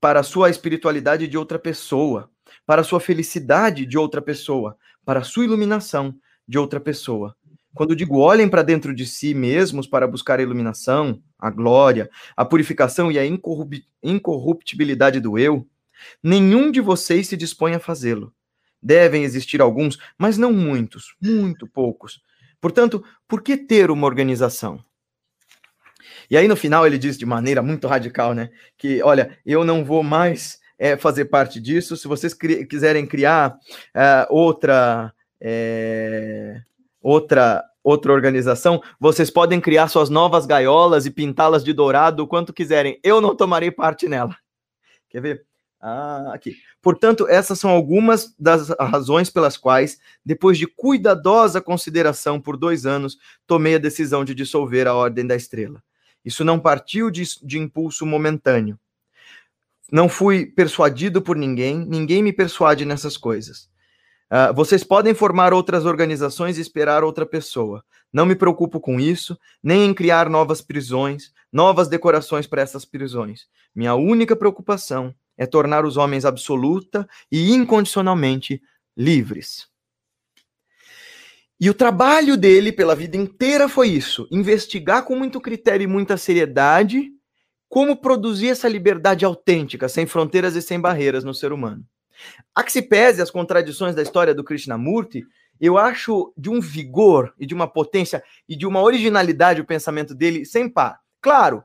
A: para a sua espiritualidade de outra pessoa, para a sua felicidade de outra pessoa, para a sua iluminação de outra pessoa. Quando digo olhem para dentro de si mesmos para buscar a iluminação, a glória, a purificação e a incorruptibilidade do eu, nenhum de vocês se dispõe a fazê-lo. devem existir alguns, mas não muitos, muito poucos. Portanto, por que ter uma organização? E aí no final ele diz de maneira muito radical, né? Que olha, eu não vou mais é, fazer parte disso. Se vocês cri quiserem criar é, outra é, outra outra organização, vocês podem criar suas novas gaiolas e pintá-las de dourado o quanto quiserem. Eu não tomarei parte nela. Quer ver? Ah, aqui. Portanto, essas são algumas das razões pelas quais, depois de cuidadosa consideração por dois anos, tomei a decisão de dissolver a Ordem da Estrela. Isso não partiu de, de impulso momentâneo. Não fui persuadido por ninguém, ninguém me persuade nessas coisas. Uh, vocês podem formar outras organizações e esperar outra pessoa. Não me preocupo com isso, nem em criar novas prisões, novas decorações para essas prisões. Minha única preocupação é tornar os homens absoluta e incondicionalmente livres. E o trabalho dele pela vida inteira foi isso: investigar com muito critério e muita seriedade como produzir essa liberdade autêntica, sem fronteiras e sem barreiras no ser humano. A que se pese as contradições da história do Krishnamurti, eu acho de um vigor e de uma potência e de uma originalidade o pensamento dele sem par. Claro,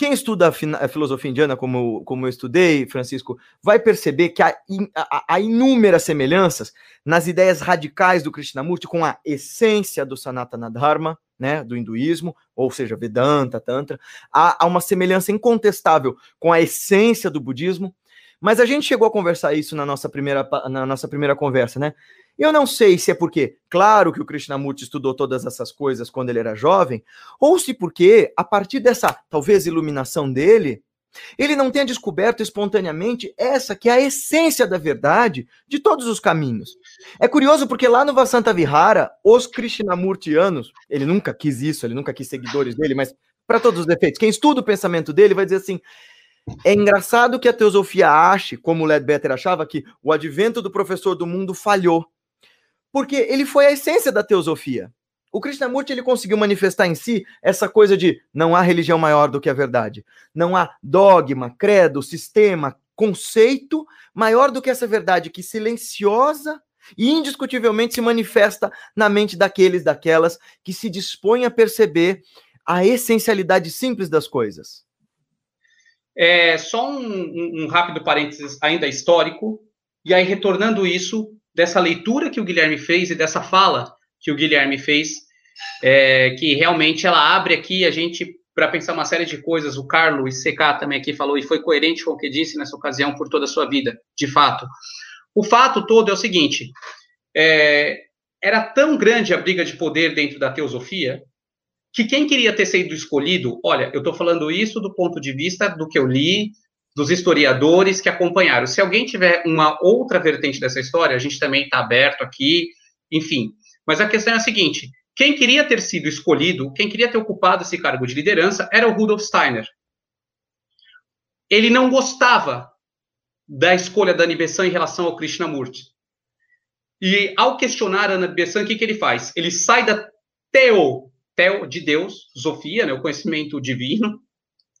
A: quem estuda a, filosofia indiana, como, como eu estudei, Francisco, vai perceber que há, há, há, inúmeras semelhanças nas ideias radicais do Krishnamurti com a essência do Sanatana Dharma, né, do hinduísmo, ou seja, Vedanta, Tantra. Há, há uma semelhança incontestável com a essência do budismo, mas a gente chegou a conversar isso na nossa primeira, na nossa primeira conversa, né? Eu não sei se é porque, claro que o Krishnamurti estudou todas essas coisas quando ele era jovem, ou se porque, a partir dessa, talvez, iluminação dele, ele não tenha descoberto espontaneamente essa que é a essência da verdade de todos os caminhos. É curioso porque lá no Vasanta Vihara, os Krishnamurtianos, ele nunca quis isso, ele nunca quis seguidores dele, mas para todos os defeitos, quem estuda o pensamento dele vai dizer assim: é engraçado que a teosofia ache, como Ledbetter achava, que o advento do professor do mundo falhou. Porque ele foi a essência da teosofia. O Krishnamurti ele conseguiu manifestar em si essa coisa de não há religião maior do que a verdade. Não há dogma, credo, sistema, conceito maior do que essa verdade que silenciosa e indiscutivelmente se manifesta na mente daqueles, daquelas que se dispõem a perceber a essencialidade simples das coisas.
B: É, só um, um, rápido parênteses ainda histórico, e aí retornando isso, dessa leitura que o Guilherme fez e dessa fala que o Guilherme fez, é, que realmente ela abre aqui a gente para pensar uma série de coisas. O Carlos CK também aqui falou e foi coerente com o que disse nessa ocasião por toda a sua vida, de fato. O fato todo é o seguinte: é, era tão grande a briga de poder dentro da teosofia que quem queria ter sido escolhido, olha, eu estou falando isso do ponto de vista do que eu li, dos historiadores que acompanharam. Se alguém tiver uma outra vertente dessa história, a gente também está aberto aqui, enfim. Mas a questão é a seguinte: quem queria ter sido escolhido, quem queria ter ocupado esse cargo de liderança era o Rudolf Steiner. Ele não gostava da escolha da Bessan em relação ao Krishnamurti. E ao questionar a Ana Bessan, o que, que ele faz? Ele sai da teo, teo de Deus, Sofia, né, o conhecimento divino,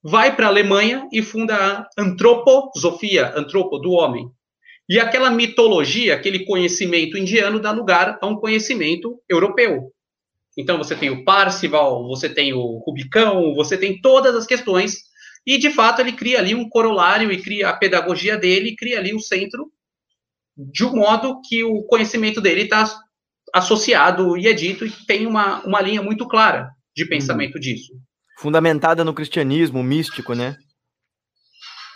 B: vai para a Alemanha e funda a antroposofia, antropo, do homem. E aquela mitologia, aquele conhecimento indiano dá lugar a um conhecimento europeu. Então você tem o Parcival, você tem o Rubicão, você tem todas as questões, e de fato ele cria ali um corolário e cria a pedagogia dele, cria ali o centro, de um modo que o conhecimento dele está associado e é dito e tem uma, uma linha muito clara de pensamento uhum. disso
A: fundamentada no cristianismo místico, né?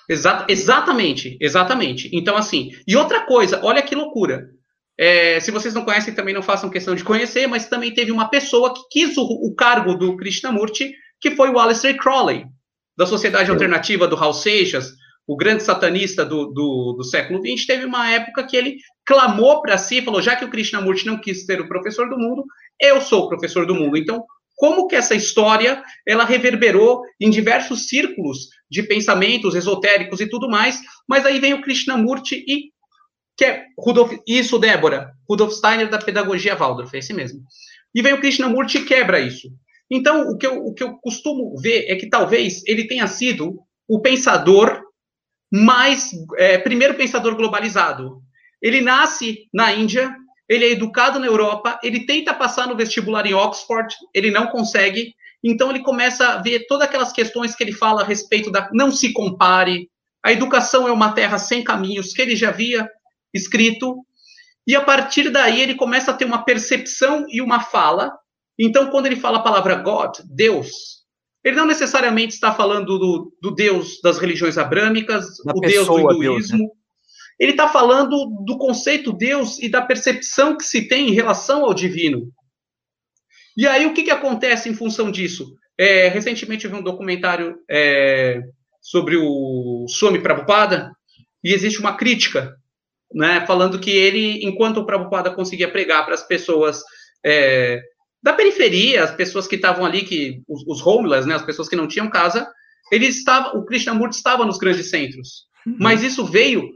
B: Exa exatamente, exatamente. Então, assim, e outra coisa, olha que loucura. É, se vocês não conhecem, também não façam questão de conhecer, mas também teve uma pessoa que quis o, o cargo do Krishnamurti, que foi o Aleister Crowley, da Sociedade Alternativa do Raul Seixas, o grande satanista do, do, do século XX, teve uma época que ele clamou para si, falou, já que o Krishnamurti não quis ser o professor do mundo, eu sou o professor do mundo. Então, como que essa história ela reverberou em diversos círculos de pensamentos esotéricos e tudo mais, mas aí vem o Krishnamurti e que é Rudolf, isso, Débora, Rudolf Steiner da pedagogia Waldorf, é esse mesmo. E vem o Krishnamurti e quebra isso. Então, o que, eu, o que eu costumo ver é que talvez ele tenha sido o pensador mais, é, primeiro pensador globalizado. Ele nasce na Índia, ele é educado na Europa, ele tenta passar no vestibular em Oxford, ele não consegue, então ele começa a ver todas aquelas questões que ele fala a respeito da não se compare, a educação é uma terra sem caminhos, que ele já havia escrito, e a partir daí ele começa a ter uma percepção e uma fala. Então, quando ele fala a palavra God, Deus, ele não necessariamente está falando do, do Deus das religiões abrâmicas, da o Deus do hinduísmo. Deus, né? Ele está falando do conceito Deus e da percepção que se tem em relação ao divino. E aí, o que, que acontece em função disso? É, recentemente eu vi um documentário é, sobre o Swami Prabhupada, e existe uma crítica, né, falando que ele, enquanto o Prabhupada conseguia pregar para as pessoas é, da periferia, as pessoas que estavam ali, que os, os homeless, né, as pessoas que não tinham casa, ele estava, o Krishnamurti estava nos grandes centros. Uhum. Mas isso veio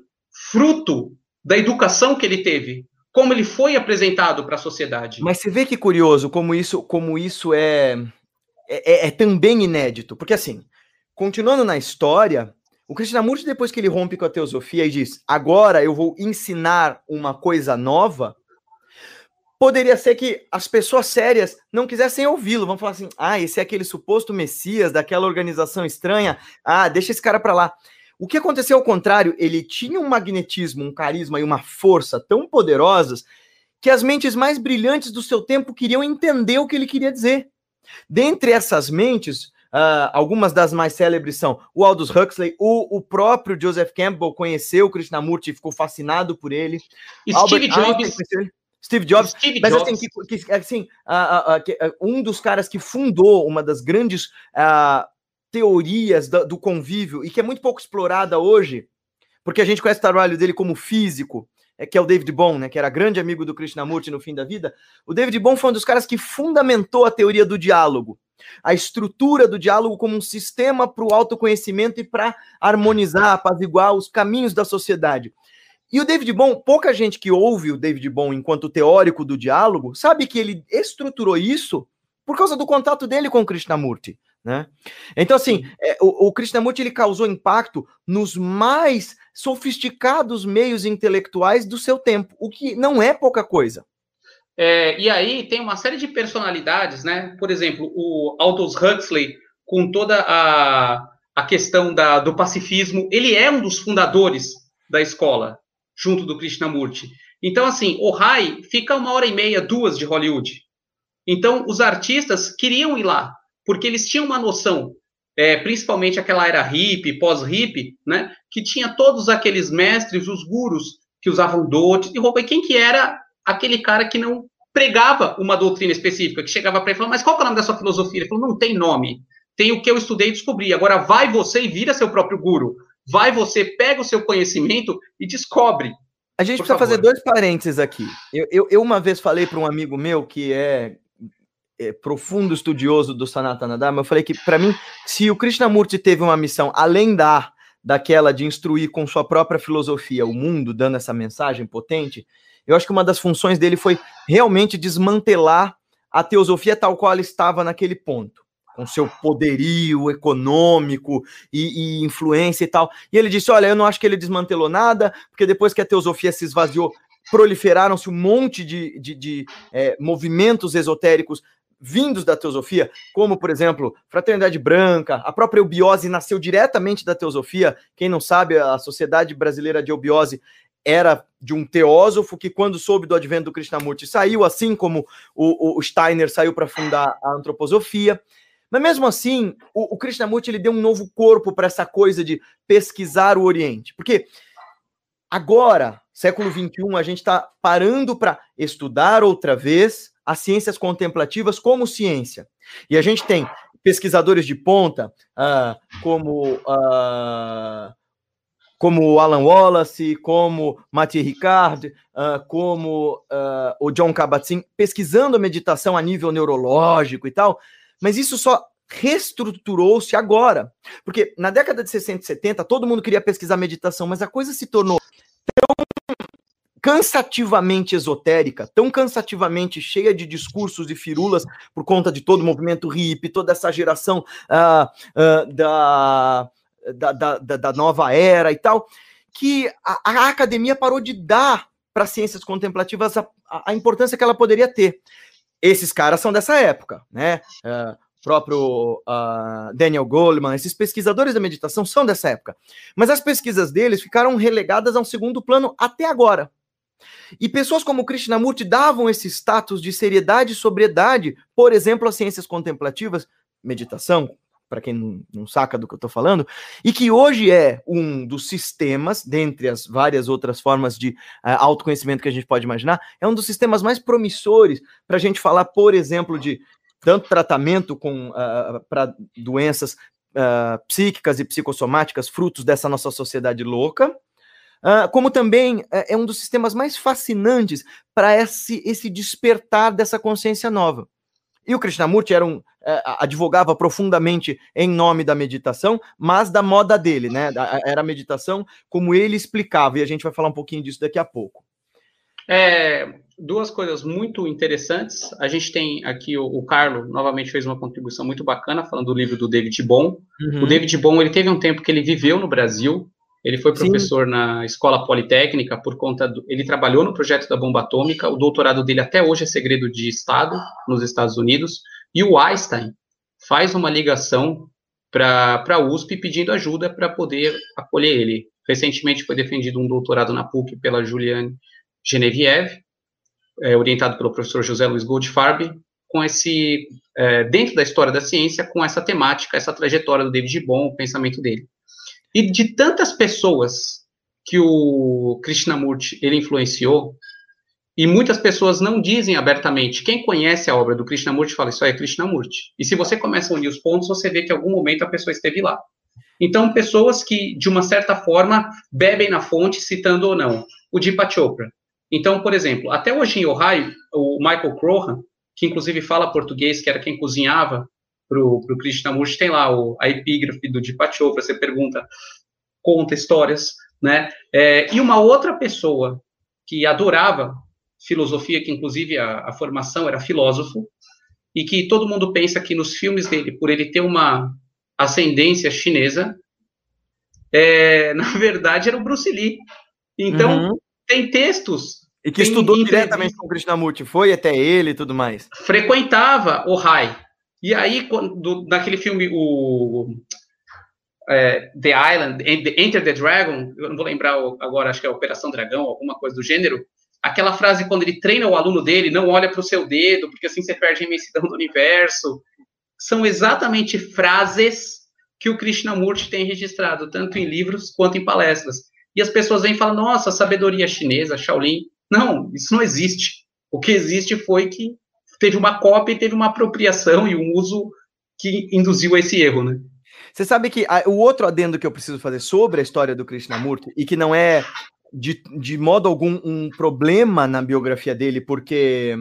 B: fruto da educação que ele teve, como ele foi apresentado para a sociedade.
A: Mas você vê que curioso como isso, como isso é, é, é, é também inédito, porque assim, continuando na história, o Krishnamurti, depois que ele rompe com a teosofia e diz, agora eu vou ensinar uma coisa nova, poderia ser que as pessoas sérias não quisessem ouvi-lo. Vão falar assim: ah, esse é aquele suposto Messias daquela organização estranha. Ah, deixa esse cara para lá. O que aconteceu ao contrário, ele tinha um magnetismo, um carisma e uma força tão poderosas que as mentes mais brilhantes do seu tempo queriam entender o que ele queria dizer. Dentre essas mentes, uh, algumas das mais célebres são o Aldous Huxley, o, o próprio Joseph Campbell conheceu o Krishnamurti e ficou fascinado por ele.
B: Steve Jobs.
A: Steve Jobs, Steve mas assim, Jobs. assim, que, que, assim uh, uh, um dos caras que fundou uma das grandes teorias do, convívio e que é muito pouco explorada hoje, porque a gente conhece o trabalho dele como físico, é, que é o David Bohm, né, que era grande amigo do Krishnamurti no fim da vida. O David Bohm foi um dos caras que fundamentou a teoria do diálogo, a estrutura do diálogo como um sistema para o autoconhecimento e para harmonizar, apaziguar os caminhos da sociedade. E o David Bohm, pouca gente que ouve o David Bohm enquanto teórico do diálogo, sabe que ele estruturou isso por causa do contato dele com o Krishnamurti. Né? Então, assim, é, o, o Krishnamurti ele causou impacto nos mais sofisticados meios intelectuais do seu tempo, o que não é pouca coisa.
B: É, e aí tem uma série de personalidades, né? Por exemplo, o Aldous Huxley, com toda a, a questão da, do pacifismo, ele é um dos fundadores da escola, junto do Krishnamurti. Então, assim, o Rai fica uma hora e meia, duas de Hollywood. Então, os artistas queriam ir lá, porque eles tinham uma noção, é, principalmente aquela era hippie, pós-hippie, né, que tinha todos aqueles mestres, os gurus, que usavam dotes e roupa. E quem que era aquele cara que não pregava uma doutrina específica, que chegava para ele e falava, mas qual é o nome da sua filosofia? Ele falou, não tem nome. Tem o que eu estudei e descobri. Agora vai você e vira seu próprio guru. Vai você, pega o seu conhecimento e descobre.
A: A gente precisa favor. fazer dois parênteses aqui. Eu, eu, eu uma vez falei para um amigo meu que é é, profundo estudioso do Sanatana Dharma, eu falei que, para mim, se o Krishnamurti teve uma missão além da daquela de instruir com sua própria filosofia o mundo, dando essa mensagem potente, eu acho que uma das funções dele foi realmente desmantelar a teosofia tal qual ela estava naquele ponto, com seu poderio econômico e, e influência e tal. E ele disse: Olha, eu não acho que ele desmantelou nada, porque depois que a teosofia se esvaziou, proliferaram-se um monte de, de, de é, movimentos esotéricos vindos da teosofia, como, por exemplo, Fraternidade Branca, a própria eubiose nasceu diretamente da teosofia. Quem não sabe, a Sociedade Brasileira de Eubiose era de um teósofo que, quando soube do advento do Krishnamurti, saiu, assim como o, o Steiner saiu para fundar a antroposofia. Mas mesmo assim, o, o Krishnamurti ele deu um novo corpo para essa coisa de pesquisar o Oriente. Porque agora, século XXI, a gente está parando para estudar outra vez as ciências contemplativas como ciência. E a gente tem pesquisadores de ponta, uh, como uh, como Alan Wallace, como Mathieu Ricard, uh, como o John Kabat-Zinn, pesquisando a meditação a nível neurológico e tal, mas isso só reestruturou-se agora. Porque na década de 60 e 70, todo mundo queria pesquisar meditação, mas a coisa se tornou tão cansativamente esotérica, tão cansativamente cheia de discursos e firulas por conta de todo o movimento hippie, toda essa geração uh, uh, da, da, da, da, nova era e tal, que a, a academia parou de dar para as ciências contemplativas a, a, importância que ela poderia ter. Esses caras são dessa época, né? Uh, próprio uh, Daniel Goleman, esses pesquisadores da meditação são dessa época. Mas as pesquisas deles ficaram relegadas a um segundo plano até agora. E pessoas como Krishnamurti davam esse status de seriedade e sobriedade, por exemplo, às ciências contemplativas, meditação, para quem não, saca do que eu estou falando, e que hoje é um dos sistemas, dentre as várias outras formas de uh, autoconhecimento que a gente pode imaginar, é um dos sistemas mais promissores para a gente falar, por exemplo, de tanto tratamento com uh, ah, para doenças uh, psíquicas e psicossomáticas, frutos dessa nossa sociedade louca, Uh, como também uh, é um dos sistemas mais fascinantes para esse, esse despertar dessa consciência nova. E o Krishnamurti era um, uh, advogava profundamente em nome da meditação, mas da moda dele, né? Era a meditação como ele explicava, e a gente vai falar um pouquinho disso daqui a pouco.
B: É, duas coisas muito interessantes. A gente tem aqui o, o Carlo, novamente fez uma contribuição muito bacana, falando do livro do David Bohm. Uhum. O David Bohm, ele teve um tempo que ele viveu no Brasil, ele foi professor Sim. na Escola Politécnica por conta do. Ele trabalhou no projeto da bomba atômica. O doutorado dele até hoje é segredo de Estado nos Estados Unidos. E o Einstein faz uma ligação para a USP pedindo ajuda para poder acolher ele. Recentemente foi defendido um doutorado na PUC pela Juliane Genevieve, é, orientado pelo professor José Luiz Goldfarb, com esse é, dentro da história da ciência, com essa temática, essa trajetória do David Bohm, o pensamento dele. E de tantas pessoas que o Krishnamurti ele influenciou, e muitas pessoas não dizem abertamente. Quem conhece a obra do Krishnamurti fala isso aí é Krishnamurti. E se você começa a unir os pontos, você vê que em algum momento a pessoa esteve lá. Então, pessoas que, de uma certa forma, bebem na fonte, citando ou não. O Deepak Chopra. Então, por exemplo, até hoje em Ohio, o Michael Crohan, que inclusive fala português, que era quem cozinhava para o Krishnamurti, tem lá o, a epígrafe do Deepak Chopra, você pergunta, conta histórias, né? É, e uma outra pessoa que adorava filosofia, que inclusive a, a, formação era filósofo, e que todo mundo pensa que nos filmes dele, por ele ter uma ascendência chinesa, é, na verdade era o Bruce Lee. Então, uhum. tem textos
A: e que estudou diretamente com o Krishnamurti, foi até ele e tudo mais.
B: Frequentava o Rai. E aí, quando, naquele filme, o é, The Island, Enter the Dragon, eu não vou lembrar agora, acho que é Operação Dragão, alguma coisa do gênero, aquela frase quando ele treina o aluno dele, não olha para o seu dedo, porque assim você perde a imensidão do universo, são exatamente frases que o Krishnamurti tem registrado, tanto em livros quanto em palestras. E as pessoas vêm e falam, nossa, sabedoria chinesa, Shaolin. Não, isso não existe. O que existe foi que teve uma cópia e teve uma apropriação e um uso que induziu esse erro, né?
A: Você sabe que a, o outro adendo que eu preciso fazer sobre a história do Krishnamurti, e que não é de, de modo algum um problema na biografia dele, porque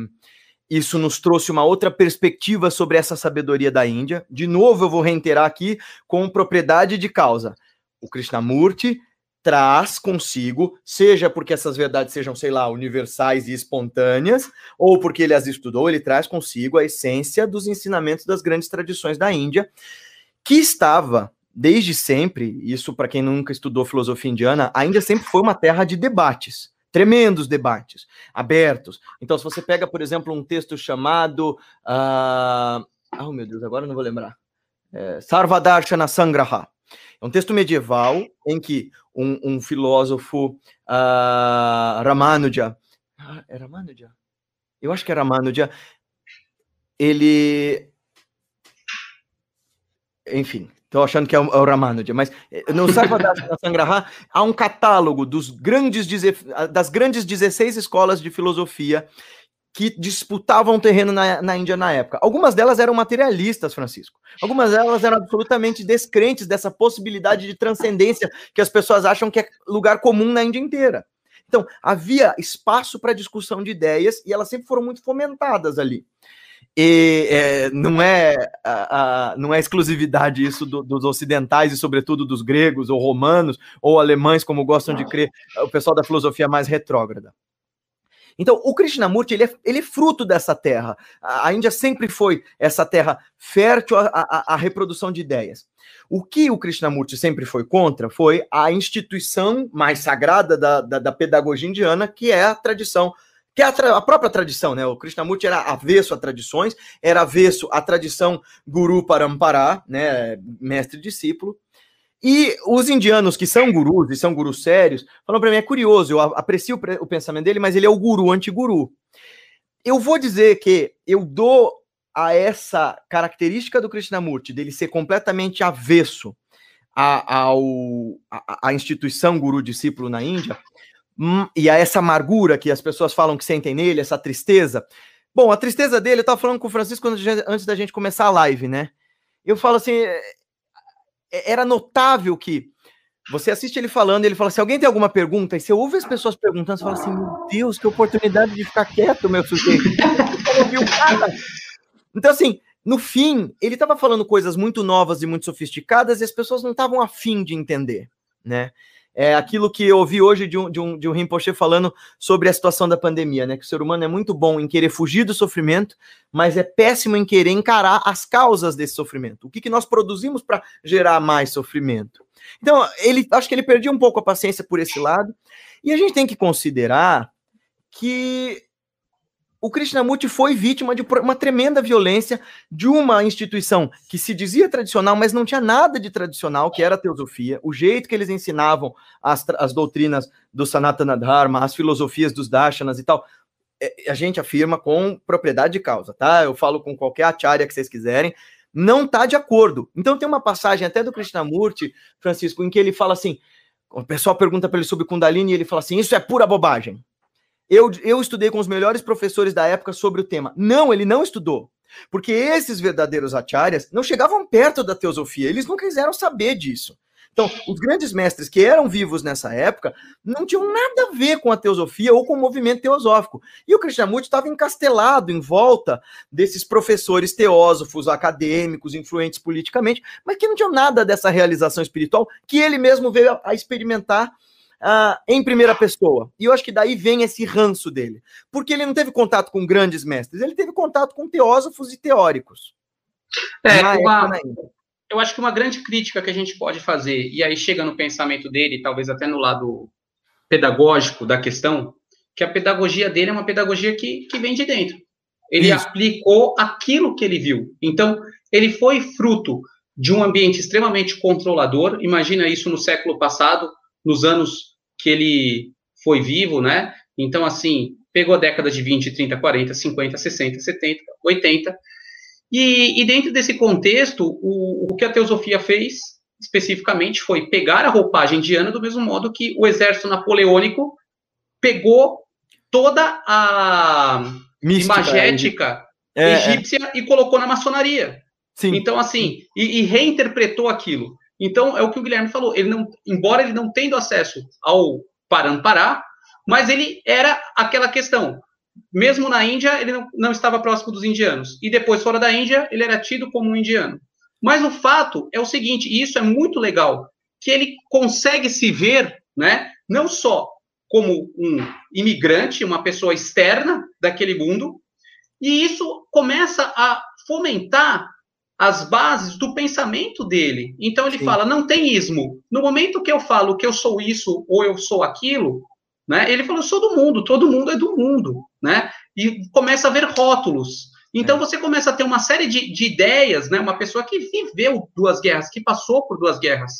A: isso nos trouxe uma outra perspectiva sobre essa sabedoria da Índia. De novo, eu vou reiterar aqui com propriedade de causa. O Krishnamurti traz consigo, seja porque essas verdades sejam, sei lá, universais e espontâneas, ou porque ele as estudou, ele traz consigo a essência dos ensinamentos das grandes tradições da Índia, que estava desde sempre, isso para quem nunca estudou filosofia indiana, a Índia sempre foi uma terra de debates, tremendos debates, abertos. Então, se você pega, por exemplo, um texto chamado. Uh... Oh, meu Deus, agora não vou lembrar. É, Sarvadarshana Sangraha. É um texto medieval em que um, um filósofo uh, Ramanuja, ah, é Ramanuja? Eu acho que é Ramanuja, ele, enfim, Estou achando que é o, é o Ramanuja, mas eh, no Sarvadasana Sangraha há um catálogo dos grandes, das grandes 16 escolas de filosofia que disputavam terreno na, na Índia na época. Algumas delas eram materialistas, Francisco. Algumas delas eram absolutamente descrentes dessa possibilidade de transcendência que as pessoas acham que é lugar comum na Índia inteira. Então, havia espaço para discussão de ideias e elas sempre foram muito fomentadas ali. E é, não, é, a, a, não é exclusividade isso do, dos ocidentais e, sobretudo, dos gregos ou romanos ou alemães, como gostam de crer o pessoal da filosofia mais retrógrada. Então, o Krishnamurti, ele é, ele é fruto dessa terra. A, a Índia sempre foi essa terra fértil à, reprodução de ideias. O que o Krishnamurti sempre foi contra foi a instituição mais sagrada da, da, da pedagogia indiana, que é a tradição que é a, a, própria tradição, né? O Krishnamurti era avesso a tradições, era avesso à tradição Guru Parampara, né? Mestre discípulo. E os indianos que são gurus e são gurus sérios, falam para mim, é curioso, eu aprecio o pensamento dele, mas ele é o guru anti-guru. Eu vou dizer que eu dou a essa característica do Krishnamurti, dele ser completamente avesso à, ao, à, à instituição guru-discípulo na Índia, hum, e a essa amargura que as pessoas falam que sentem nele, essa tristeza. Bom, a tristeza dele, eu estava falando com o Francisco antes da gente começar a live, né? Eu falo assim, era notável que você assiste ele falando, ele fala assim: alguém tem alguma pergunta? E você ouve as pessoas perguntando, você fala assim: meu Deus, que oportunidade de ficar quieto, meu sujeito. Então, assim, no fim, ele estava falando coisas muito novas e muito sofisticadas e as pessoas não estavam afim de entender, né? É aquilo que eu ouvi hoje de um, de, um, de um Rinpoche falando sobre a situação da pandemia, né? Que o ser humano é muito bom em querer fugir do sofrimento, mas é péssimo em querer encarar as causas desse sofrimento. O que, que nós produzimos para gerar mais sofrimento? Então, ele acho que ele perdia um pouco a paciência por esse lado. E a gente tem que considerar que o Krishnamurti foi vítima de uma tremenda violência de uma instituição que se dizia tradicional, mas não tinha nada de tradicional, que era a teosofia, o jeito que eles ensinavam as, as doutrinas do Sanatana Dharma, as filosofias dos Darshanas e tal. É, a gente afirma com propriedade de causa, tá? Eu falo com qualquer acharya que vocês quiserem, não está de acordo. Então tem uma passagem até do Krishnamurti, Francisco, em que ele fala assim, o pessoal pergunta para ele sobre Kundalini e ele fala assim, isso é pura bobagem. Eu, eu estudei com os melhores professores da época sobre o tema. Não, ele não estudou. Porque esses verdadeiros acharyas não chegavam perto da teosofia, eles não quiseram saber disso. Então, os grandes mestres que eram vivos nessa época não tinham nada a ver com a teosofia ou com o movimento teosófico. E o Krishnamurti estava encastelado em volta desses professores teósofos, acadêmicos, influentes politicamente, mas que não tinham nada dessa realização espiritual que ele mesmo veio a experimentar uh, em primeira pessoa. E eu acho que daí vem esse ranço dele. Porque ele não teve contato com grandes mestres, ele teve contato com teósofos e teóricos.
B: É, uma, eu acho que uma grande crítica que a gente pode fazer, e aí chega no pensamento dele, talvez até no lado pedagógico da questão, que a pedagogia dele é uma pedagogia que, que vem de dentro. Ele Isso. aplicou aquilo que ele viu. Então, ele foi fruto de um ambiente extremamente controlador. Imagina isso no século passado, nos anos que ele foi vivo, né? Então, assim, pegou a década de 20, 30, 40, 50, 60, 70, 80. E, e dentro desse contexto, o, o que a teosofia fez especificamente foi pegar a roupagem indiana do mesmo modo que o exército napoleônico pegou toda a Mística, imagética é, é. egípcia é. e colocou na maçonaria. Sim. Então, assim, e, e, reinterpretou aquilo. Então, é o que o Guilherme falou. Ele não, embora ele não tendo acesso ao Parampará, mas ele era aquela questão. Mesmo na Índia, ele não, não estava próximo dos indianos. E depois, fora da Índia, ele era tido como um indiano. Mas o fato é o seguinte, e isso é muito legal, que ele consegue se ver, né, não só como um imigrante, uma pessoa externa daquele mundo, e isso começa a fomentar as bases do pensamento dele. Então ele Sim. fala, não tem ismo. No momento que eu falo que eu sou isso ou eu sou aquilo, né? Ele falou, eu sou do mundo, todo mundo é do mundo, né? E começa a ver rótulos. Então é. você começa a ter uma série de, de, ideias, né? Uma pessoa que viveu duas guerras, que passou por duas guerras,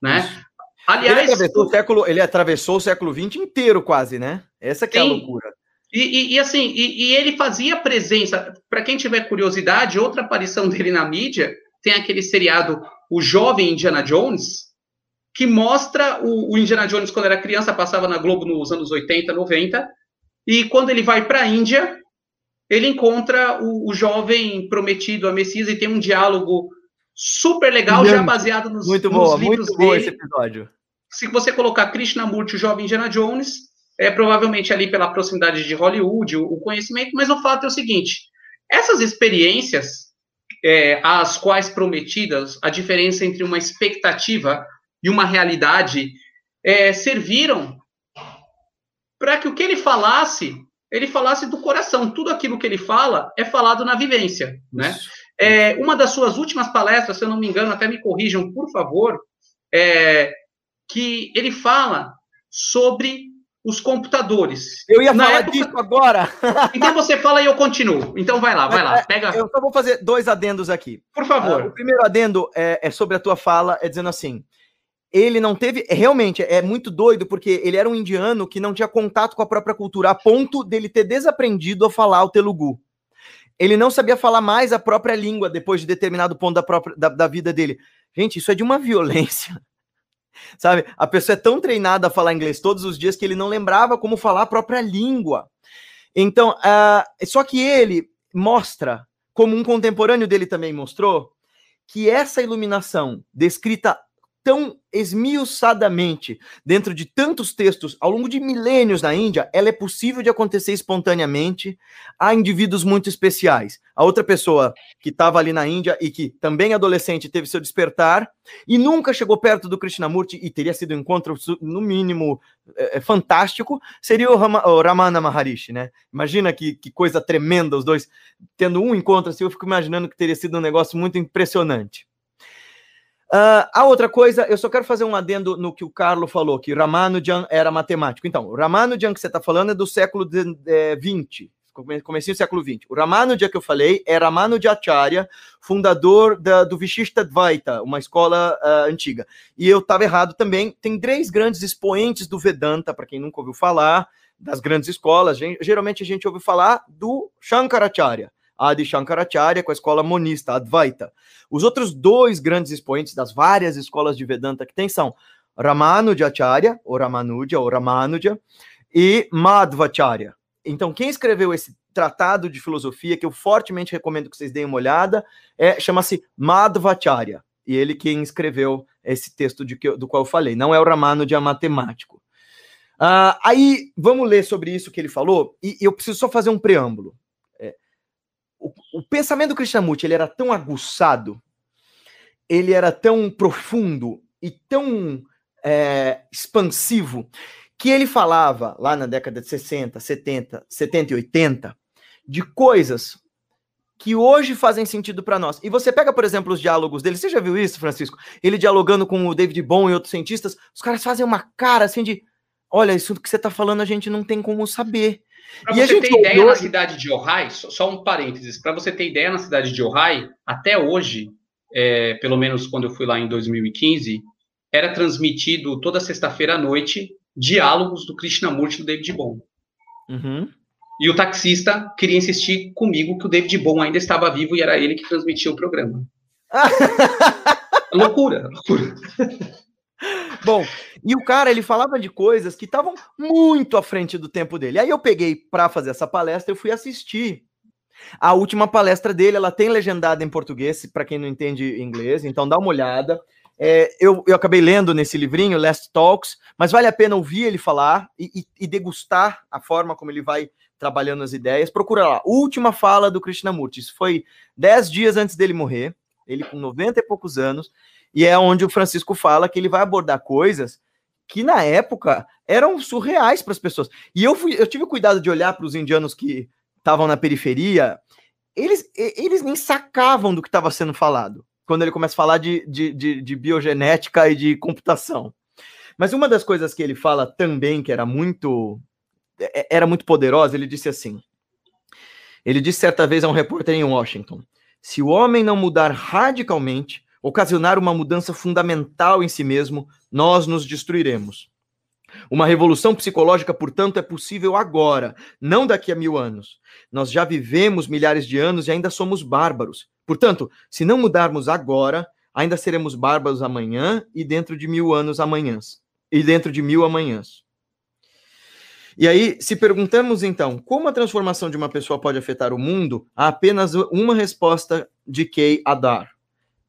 B: né? Isso.
A: Aliás, ele atravessou, o século, ele atravessou o século XX inteiro quase, né? Essa que Sim. é a loucura.
B: E, e, e assim, e, e, ele fazia presença. Para quem tiver curiosidade, outra aparição dele na mídia tem aquele seriado O Jovem Indiana Jones, que mostra o, o Indiana Jones quando era criança, passava na Globo nos anos 80, 90, e quando ele vai para a Índia, ele encontra o, o, jovem prometido a Messias e tem um diálogo super legal, já baseado nos,
A: muito nos boa, livros muito dele. esse episódio.
B: Se você colocar Krishnamurti, o jovem Indiana Jones, é provavelmente ali pela proximidade de Hollywood, o, o conhecimento, mas o fato é o seguinte: essas experiências, é, as quais prometidas, a diferença entre uma expectativa e uma realidade, é, serviram para que o que ele falasse ele falasse do coração. Tudo aquilo que ele fala é falado na vivência, né? É, uma das suas últimas palestras, se eu não me engano, até me corrijam, por favor, é, que ele fala sobre os computadores.
A: Eu ia Na falar época... disso agora.
B: então você fala e eu continuo. Então vai lá, vai lá. É, pega.
A: Eu só vou fazer dois adendos aqui.
B: Por favor.
A: Uh, o primeiro adendo é, é, sobre a tua fala, é dizendo assim. Ele não teve. Realmente, é muito doido, porque ele era um indiano que não tinha contato com a própria cultura, a ponto dele ter desaprendido a falar o telugu. Ele não sabia falar mais a própria língua depois de determinado ponto da, própria, da, da vida dele. Gente, isso é de uma violência Sabe? A pessoa é tão treinada a falar inglês todos os dias que ele não lembrava como falar a própria língua. Então, uh, só que ele mostra, como um contemporâneo dele também mostrou, que essa iluminação descrita tão esmiuçadamente dentro de tantos textos ao longo de milênios na Índia, ela é possível de acontecer espontaneamente a indivíduos muito especiais. A outra pessoa que estava ali na Índia e que também adolescente teve seu despertar e nunca chegou perto do Krishnamurti e teria sido um encontro no mínimo é, fantástico, seria o, Rama, o Ramana Maharishi, né? Imagina que, que coisa tremenda os dois tendo um encontro assim, eu fico imaginando que teria sido um negócio muito impressionante. Uh, a outra coisa, eu só quero fazer um adendo no que o Carlo falou, que Ramanujan era matemático. Então, o Ramanujan que você está falando é do século XX, é, comecinho do século XX. O Ramanuja que eu falei é Ramanujacharya, fundador da, do Vishishtadvaita, uma escola uh, antiga. E eu estava errado também. Tem três grandes expoentes do Vedanta, para quem nunca ouviu falar, das grandes escolas. Geralmente a gente ouve falar do Shankaracharya. Adi Shankaracharya, com a escola monista, Advaita. Os outros dois grandes expoentes das várias escolas de Vedanta que tem são Ramanujacharya, ou Ramanuja, ou Ramanuja, e Madhvacharya. Então, quem escreveu esse tratado de filosofia, que eu fortemente recomendo que vocês deem uma olhada, é chama-se Madhvacharya. E ele quem escreveu esse texto de que, do qual eu falei, não é o Ramanuja matemático. Uh, aí, vamos ler sobre isso que ele falou, e eu preciso só fazer um preâmbulo o, pensamento do Krishnamurti ele era tão aguçado, ele era tão profundo e tão é, expansivo que ele falava lá na década de 60, 70, 70 e 80 de coisas que hoje fazem sentido para nós. E você pega, por exemplo, os diálogos dele. Você já viu isso, Francisco? Ele dialogando com o David Bohm e outros cientistas. Os caras fazem uma cara assim de: olha, isso que você está falando a gente não tem como saber.
B: Para você ter ideia, ouviu... na cidade de Ohio, só um parênteses, para você ter ideia, na cidade de Ohio, até hoje, é, pelo menos quando eu fui lá em 2015, era transmitido toda sexta-feira à noite diálogos do Krishnamurti e do David Bohm.
A: Uhum.
B: E o taxista queria insistir comigo que o David Bohm ainda estava vivo e era ele que transmitia o programa. loucura, loucura.
A: Bom, e o cara, ele falava de coisas que estavam muito à frente do tempo dele. Aí eu peguei para fazer essa palestra, eu fui assistir. A última palestra dele, ela tem legendada em português, para quem não entende inglês, então dá uma olhada. É, eu, eu acabei lendo nesse livrinho, Last Talks, mas vale a pena ouvir ele falar e, e, e degustar a forma como ele vai trabalhando as ideias. Procura lá, última fala do Krishnamurti. Isso foi dez dias antes dele morrer, ele com 90 e poucos anos, e é onde o Francisco fala que ele vai abordar coisas que na época eram surreais para as pessoas. E eu, fui, eu tive cuidado de olhar para os indianos que estavam na periferia, eles, eles nem sacavam do que estava sendo falado, quando ele começa a falar de, de, de, de biogenética e de computação. Mas uma das coisas que ele fala também, que era muito é, era muito poderosa, ele disse assim: ele disse certa vez a um repórter em Washington: se o homem não mudar radicalmente, ocasionar uma mudança fundamental em si mesmo, nós nos destruiremos. Uma revolução psicológica, portanto, é possível agora, não daqui a mil anos. Nós já vivemos milhares de anos e ainda somos bárbaros. Portanto, se não mudarmos agora, ainda seremos bárbaros amanhã e dentro de mil anos amanhãs. E dentro de mil amanhãs. E aí, se perguntamos então como a transformação de uma pessoa pode afetar o mundo, há apenas uma resposta de Kay a dar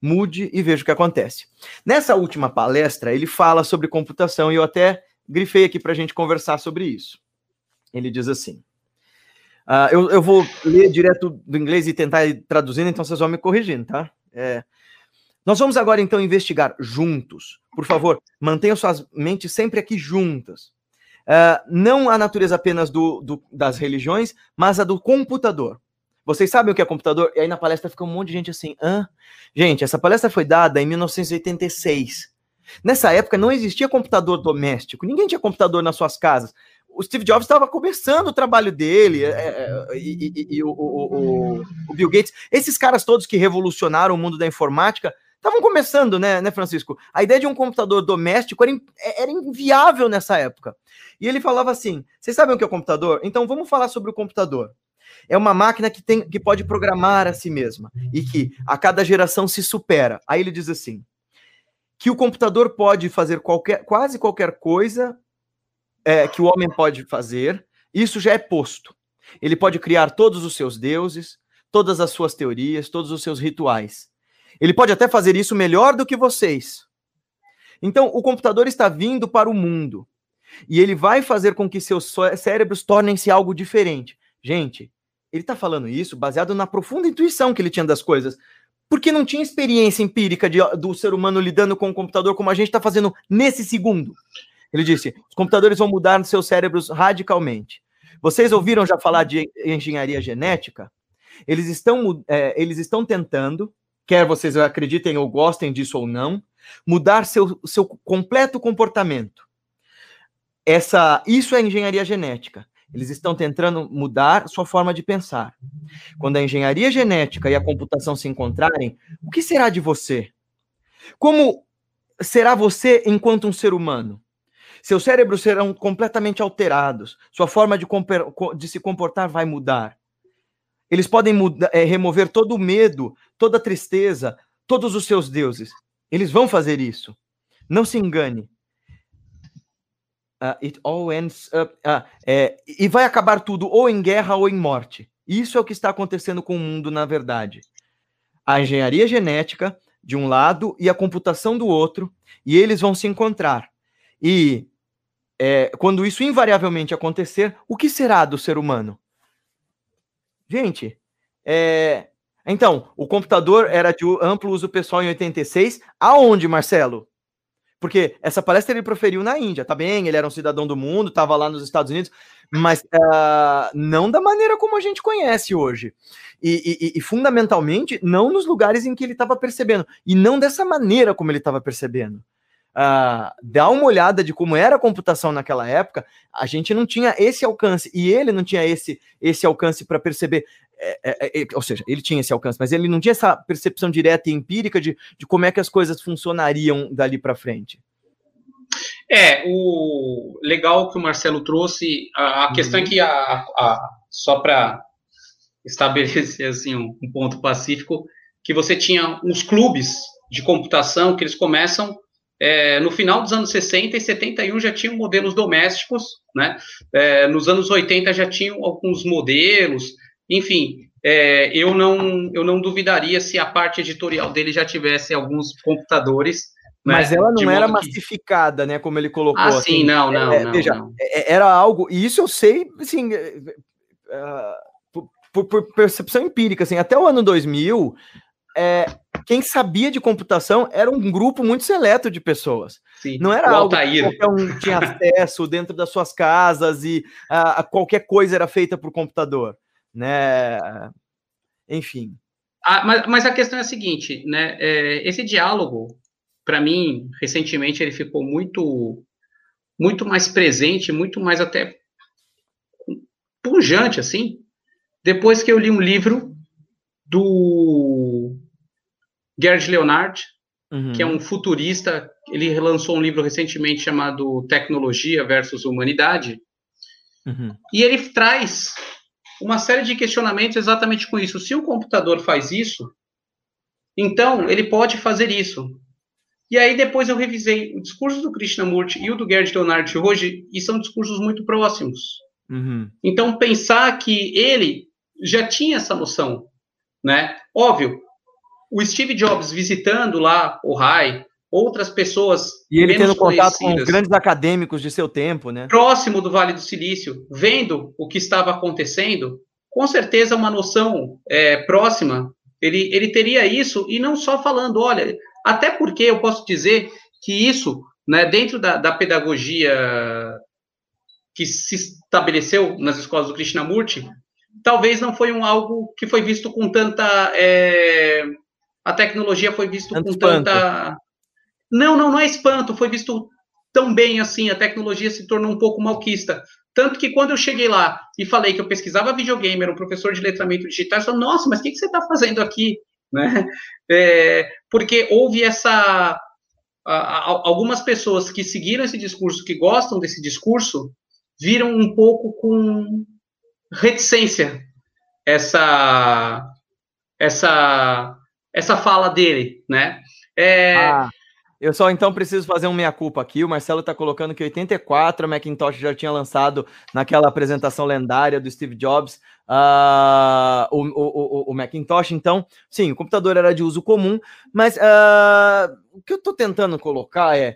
A: mude e veja o que acontece. Nessa última palestra, ele fala sobre computação e eu até grifei aqui para a gente conversar sobre isso. Ele diz assim: uh, eu, eu, vou ler direto do inglês e tentar ir traduzindo, então vocês vão me corrigindo, tá? É, nós vamos agora então investigar juntos. Por favor, mantenham suas mentes sempre aqui juntas. uh, não a natureza apenas do, do, das religiões, mas a do computador. Vocês sabem o que é computador? E aí na palestra fica um monte de gente assim, hã? Gente, essa palestra foi dada em 1986. Nessa época não existia computador doméstico, ninguém tinha computador nas suas casas. O Steve Jobs estava começando o trabalho dele, é, é, e, e, e o, o, o, Bill Gates, esses caras todos que revolucionaram o mundo da informática, estavam começando, né, né, Francisco? A ideia de um computador doméstico era, era inviável nessa época. E ele falava assim: vocês sabem o que é o computador? Então vamos falar sobre o computador. É uma máquina que, tem, que pode programar a si mesma e que a cada geração se supera. Aí ele diz assim: que o computador pode fazer qualquer, quase qualquer coisa é, que o homem pode fazer, isso já é posto. Ele pode criar todos os seus deuses, todas as suas teorias, todos os seus rituais. Ele pode até fazer isso melhor do que vocês. Então, o computador está vindo para o mundo e ele vai fazer com que seus cérebros tornem-se algo diferente. Gente, ele está falando isso baseado na profunda intuição que ele tinha das coisas, porque não tinha experiência empírica de, do ser humano lidando com o computador como a gente está fazendo nesse segundo. Ele disse: os computadores vão mudar seus cérebros radicalmente. Vocês ouviram já falar de engenharia genética? Eles estão, é, eles estão tentando quer vocês acreditem ou gostem disso ou não, mudar seu, seu completo comportamento. Essa, isso é engenharia genética. Eles estão tentando mudar sua forma de pensar. Quando a engenharia genética e a computação se encontrarem, o que será de você? Como será você enquanto um ser humano? Seus cérebros serão completamente alterados, sua forma de, de se comportar vai mudar. Eles podem é, remover todo o medo, toda a tristeza, todos os seus deuses. Eles vão fazer isso. Não se engane. Uh, it all ends up, uh, é, e vai acabar tudo ou em guerra ou em morte. Isso é o que está acontecendo com o mundo, na verdade. A engenharia genética, de um lado, e a computação do outro, e eles vão se encontrar. E é, quando isso invariavelmente acontecer, o que será do ser humano? Gente, é... então, o computador era de amplo uso pessoal em 86. Aonde, Marcelo? Porque essa palestra ele proferiu na Índia, tá bem? Ele era um cidadão do mundo, estava lá nos Estados Unidos, mas uh, não da maneira como a gente conhece hoje. E, e, e fundamentalmente, não nos lugares em que ele estava percebendo. E não dessa maneira como ele estava percebendo uh, dá uma olhada de como era a computação naquela época, a gente não tinha esse alcance, e ele não tinha esse, esse alcance para perceber. É, é, é, ou seja, ele tinha esse alcance, mas ele não tinha essa percepção direta e empírica de, de como é que as coisas funcionariam dali para frente.
B: É, o legal que o Marcelo trouxe, a, a uhum. questão é que, a, a só para estabelecer assim, um, um ponto pacífico, que você tinha uns clubes de computação que eles começam é, no final dos anos 60 e 71 já tinham modelos domésticos, né? É, nos anos 80 já tinham alguns modelos, enfim, é, eu, não, eu não duvidaria se a parte editorial dele já tivesse alguns computadores.
A: Né? Mas ela não era massificada, que... né? Como ele colocou.
B: Ah, assim. sim, não, não, é, não,
A: Veja,
B: não.
A: É, era algo, e isso eu sei, assim, uh, por, por, percepção empírica, assim, até o ano 2000, é, quem sabia de computação era um grupo muito seleto de pessoas. Sim, não era algo que qualquer um tinha acesso dentro das suas casas e uh, qualquer coisa era feita por computador, né? Enfim.
B: Ah, mas, mas, a questão é a seguinte, né? É, esse diálogo, para mim, recentemente ele ficou muito, muito mais presente, muito mais até pujante, assim, depois que eu li um livro do Gerd Leonard, uhum. que é um futurista, ele relançou um livro recentemente chamado Tecnologia versus Humanidade, uhum. e ele traz uma série de questionamentos exatamente com isso. Se o computador faz isso, então ele pode fazer isso. E aí depois eu revisei o discurso do Krishnamurti e o do Gerd Leonard hoje, e são discursos muito próximos. Uhum. Então pensar que ele já tinha essa noção, né? Óbvio, o Steve Jobs visitando lá o RAI, outras pessoas.
A: E ele tendo contato com grandes acadêmicos de seu tempo, né?
B: Próximo do Vale do Silício, vendo o que estava acontecendo, com certeza uma noção é, próxima. Ele, ele teria isso, e não só falando, olha, até porque eu posso dizer que isso, né, dentro da, da pedagogia que se estabeleceu nas escolas do Krishnamurti, talvez não foi um algo que foi visto com tanta é, a tecnologia foi visto Tanto com tanta não, não, não é espanto, foi visto tão bem assim, a tecnologia se tornou um pouco malquista. Tanto que quando eu cheguei lá e falei que eu pesquisava videogame, era um professor de letramento digital, eu falei, nossa, mas o que, que você está fazendo aqui? Né? É, porque houve essa. A, a, algumas pessoas que seguiram esse discurso, que gostam desse discurso, viram um pouco com reticência essa essa essa fala dele, né?
A: É, ah, eu só então preciso fazer um meia-culpa aqui. O Marcelo está colocando que 84 a Macintosh já tinha lançado naquela apresentação lendária do Steve Jobs uh, o, o, o, Macintosh. Então, sim, o computador era de uso comum, mas uh, o que eu estou tentando colocar é.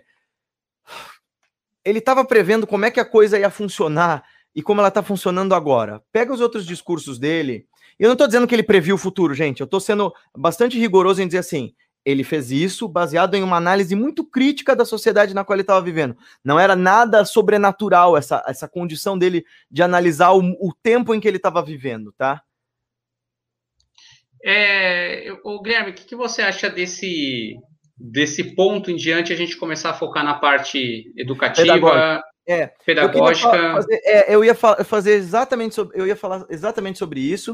A: Ele estava prevendo como é que a coisa ia funcionar e como ela está funcionando agora. Pega os outros discursos dele. Eu não estou dizendo que ele previu o futuro, gente. Eu estou sendo bastante rigoroso em dizer assim: ele fez isso baseado em uma análise muito crítica da sociedade na qual ele estava vivendo. Não era nada sobrenatural essa, essa condição dele de analisar o, o tempo em que ele estava vivendo, tá?
B: É, o Guilherme, o que, que, você acha desse, desse ponto em diante a gente começar a focar na parte educativa, pedagógica?
A: É, pedagógica. Eu, fazer, é, eu ia fazer exatamente sobre, eu ia falar exatamente sobre isso.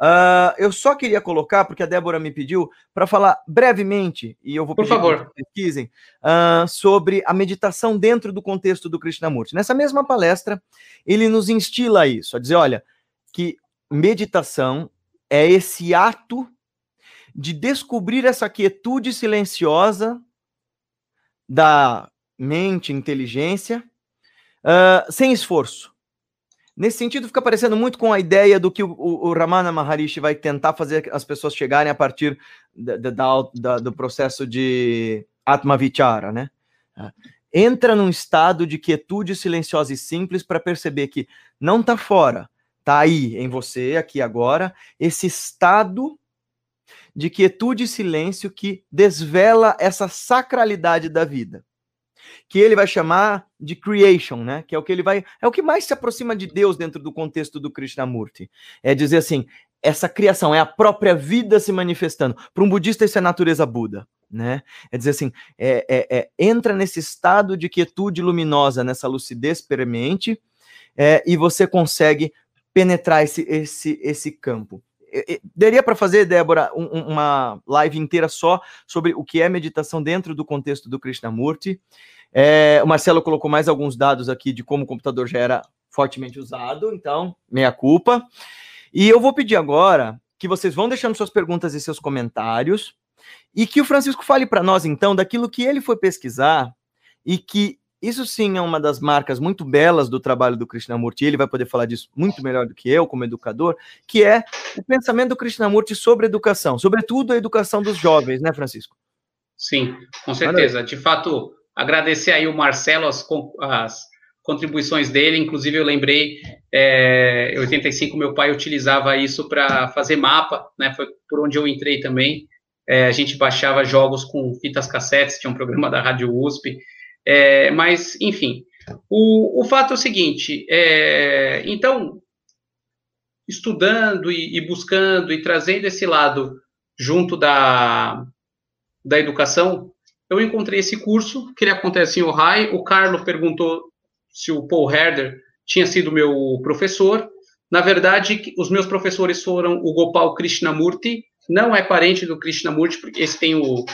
A: Uh, eu só queria colocar, porque a Débora me pediu, para falar brevemente, e eu vou
B: pedir Por favor.
A: que pesquisem, uh, sobre a meditação dentro do contexto do Krishnamurti. Nessa mesma palestra, ele nos instila isso, a dizer, olha, que meditação é esse ato de descobrir essa quietude silenciosa da mente, inteligência, uh, sem esforço. Nesse sentido, fica parecendo muito com a ideia do que o, o, Ramana Maharishi vai tentar fazer as pessoas chegarem a partir da, da, da, do processo de Atma Vichara, né? Ah, entra num estado de quietude silenciosa e simples para perceber que não está fora, está aí em você, aqui agora, esse estado de quietude e silêncio que desvela essa sacralidade da vida que ele vai chamar de creation, né? Que é o que ele vai, é o que mais se aproxima de Deus dentro do contexto do Krishnamurti. É dizer assim, essa criação é a própria vida se manifestando. Para um budista isso é natureza Buda, né? É dizer assim, é, é, é entra nesse estado de quietude luminosa, nessa lucidez premente, é, e você consegue penetrar esse, esse, esse campo. Daria para fazer, Débora, um, uma live inteira só sobre o que é meditação dentro do contexto do Krishnamurti. É, o Marcelo colocou mais alguns dados aqui de como o computador já era fortemente usado, então, meia culpa. E eu vou pedir agora que vocês vão deixando suas perguntas e seus comentários e que o Francisco fale para nós, então, daquilo que ele foi pesquisar e que isso sim é uma das marcas muito belas do trabalho do Krishnamurti, ele vai poder falar disso muito melhor do que eu, como educador, que é o pensamento do Krishnamurti sobre educação, sobretudo a educação dos jovens, né, Francisco?
B: Sim, com certeza. De fato, agradecer aí o Marcelo as, as contribuições dele, inclusive eu lembrei, é, em 85 meu pai utilizava isso para fazer mapa, né, foi por onde eu entrei também, é, a gente baixava jogos com fitas cassetes, tinha um programa da Rádio USP, é, mas, enfim, o, o fato é o seguinte: é, então, estudando e, e, buscando e trazendo esse lado junto da, da educação, eu encontrei esse curso, que ele acontece em Ohio. O Carlo perguntou se o Paul Herder tinha sido meu professor. Na verdade, os meus professores foram o Gopal Krishnamurti, não é parente do Krishnamurti, porque esse tem o,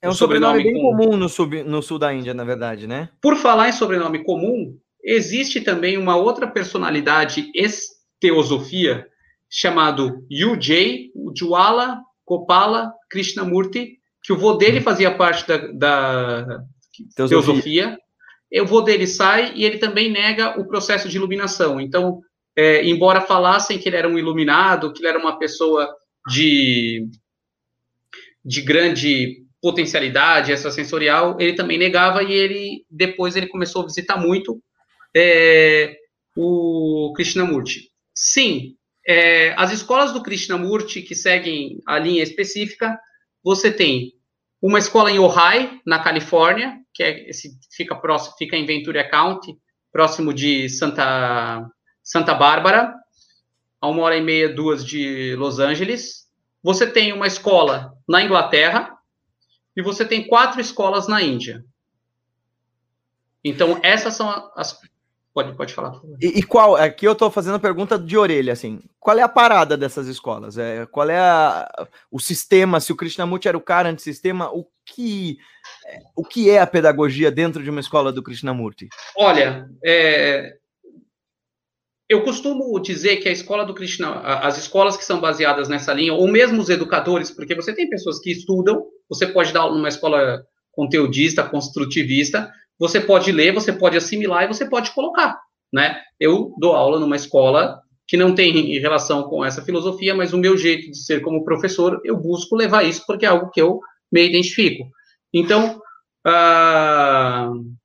A: é um sobrenome, sobrenome bem com... comum no, sub, no sul da Índia, na verdade, né?
B: Por falar em sobrenome comum, existe também uma outra personalidade ex-teosofia chamado UJ, Jwala Gopala Krishnamurti, que o vô dele fazia parte da, da teosofia. teosofia. O vô dele sai e ele também nega o processo de iluminação. Então, é, embora falassem que ele era um iluminado, que ele era uma pessoa de, de grande potencialidade extrasensorial, ele também negava e ele depois ele começou a visitar muito é, o Krishnamurti. Sim, é, as escolas do Krishnamurti que seguem a linha específica, você tem uma escola em Ojai, na Califórnia, que é, esse, fica próximo, fica em Ventura County, próximo de Santa, Santa Bárbara, a uma hora e meia, duas de Los Angeles. Você tem uma escola na Inglaterra e você tem quatro escolas na Índia. Então, essas são as. Pode, pode falar, por favor.
A: E, e qual? Aqui eu estou fazendo a pergunta de orelha, assim. Qual é a parada dessas escolas? É, qual é a, o sistema? Se o Krishnamurti era o cara antissistema, o que, o que é a pedagogia dentro de uma escola do Krishnamurti?
B: Olha, é, eu costumo dizer que a escola do Krishna, as escolas que são baseadas nessa linha, ou mesmo os educadores, porque você tem pessoas que estudam, você pode dar numa escola conteudista, construtivista, você pode ler, você pode assimilar e você pode colocar, né? Eu dou aula numa escola que não tem relação com essa filosofia, mas o meu jeito de ser como professor, eu busco levar isso porque é algo que eu me identifico. Então, uh,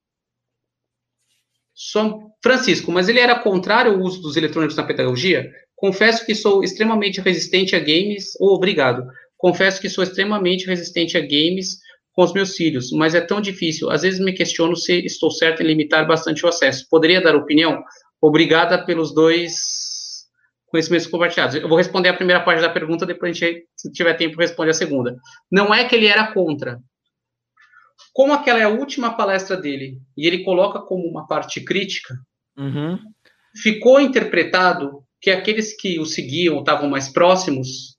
B: Francisco, mas ele era contrário ao uso dos eletrônicos na pedagogia? Confesso que sou extremamente resistente a games, oh, obrigado. Confesso que sou extremamente resistente a games com os meus filhos, mas é tão difícil. Às vezes me questiono se estou certo em limitar bastante o acesso. Poderia dar opinião? Obrigada pelos dois conhecimentos compartilhados. Eu vou responder a primeira parte da pergunta, depois a gente, se tiver tempo, responde a segunda. Não é que ele era contra, como aquela é a última palestra dele e ele coloca como uma parte crítica, uhum. ficou interpretado que aqueles que o seguiam, estavam mais próximos,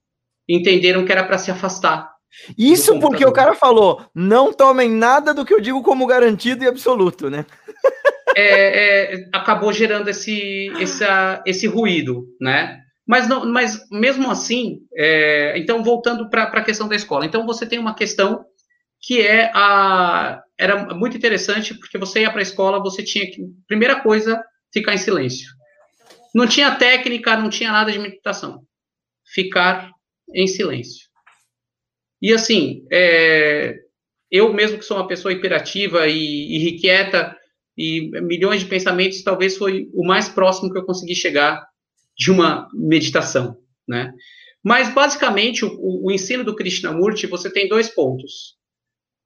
B: entenderam que era para se afastar.
A: Isso porque o cara falou: não tomem nada do que eu digo como garantido e absoluto, né?
B: é, é, acabou gerando esse, essa, esse ruído, né? Mas, não, mas mesmo assim, é, então voltando para a questão da escola, então você tem uma questão que é a era muito interessante porque você ia para a escola, você tinha que primeira coisa ficar em silêncio. Não tinha técnica, não tinha nada de meditação. Ficar em silêncio. E assim, é, eu mesmo que sou uma pessoa hiperativa e irrequieta e milhões de pensamentos, talvez foi o mais próximo que eu consegui chegar de uma meditação, né? Mas basicamente o, o ensino do Krishnamurti você tem dois pontos.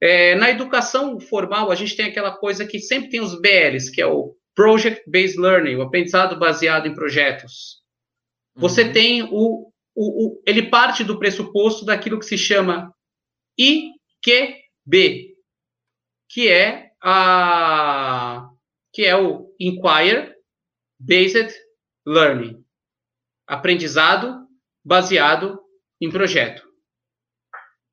B: É, na educação formal, a gente tem aquela coisa que sempre tem os BLs, que é o Project Based Learning, o aprendizado baseado em projetos. Você uhum. tem o, o, o, Ele parte do pressuposto daquilo que se chama IQB, que é a que é o Inquire Based Learning, aprendizado baseado em projeto.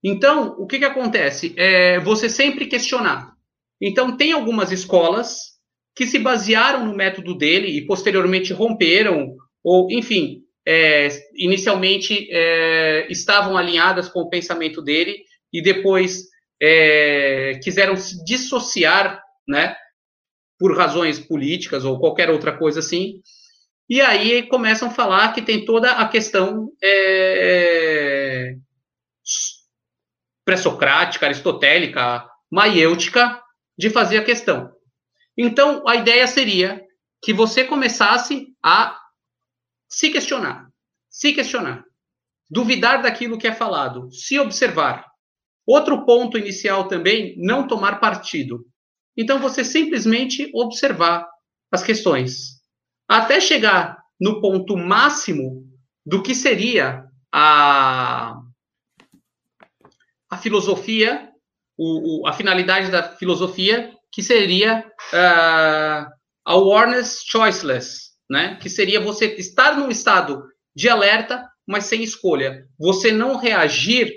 B: Então, o que, que acontece? É você sempre questionar. Então, tem algumas escolas que se basearam no método dele e posteriormente romperam, ou, enfim, é, inicialmente é, estavam alinhadas com o pensamento dele e depois é, quiseram se dissociar, né, por razões políticas ou qualquer outra coisa assim. E aí começam a falar que tem toda a questão é, pré-socrática, aristotélica, maiêutica de fazer a questão. Então, a ideia seria que você começasse a se questionar, se questionar, duvidar daquilo que é falado, se observar. Outro ponto inicial também, não tomar partido. Então, você simplesmente observar as questões, até chegar no ponto máximo do que seria a a filosofia, o, o, a finalidade da filosofia, que seria uh, a awareness choiceless, né? Que seria você estar num estado de alerta, mas sem escolha. Você não reagir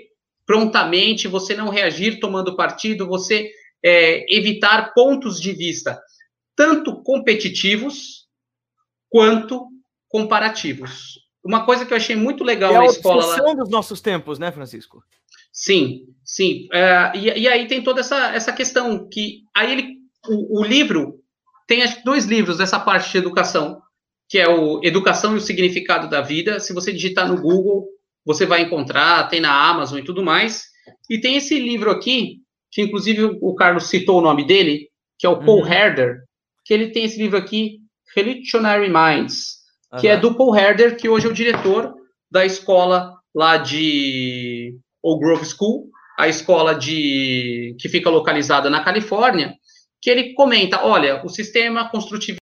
B: prontamente, você não reagir tomando partido, você é, evitar pontos de vista tanto competitivos quanto comparativos. Uma coisa que eu achei muito legal é
A: na
B: escola
A: lá. dos nossos tempos, né, Francisco?
B: Sim, sim. É, e, e, aí tem toda essa, essa questão que aí ele, o, o livro tem dois livros dessa parte de educação, que é o Educação e o Significado da Vida. Se você digitar no Google, você vai encontrar, tem na Amazon e tudo mais. E tem esse livro aqui, que inclusive o Carlos citou o nome dele, que é o Paul uhum. Herder, que ele tem esse livro aqui, Revolutionary Minds, que uhum. é do Paul Herder, que hoje é o diretor da escola lá de ou Grove School, a escola de que fica localizada na Califórnia, que ele comenta, olha, o sistema construtivo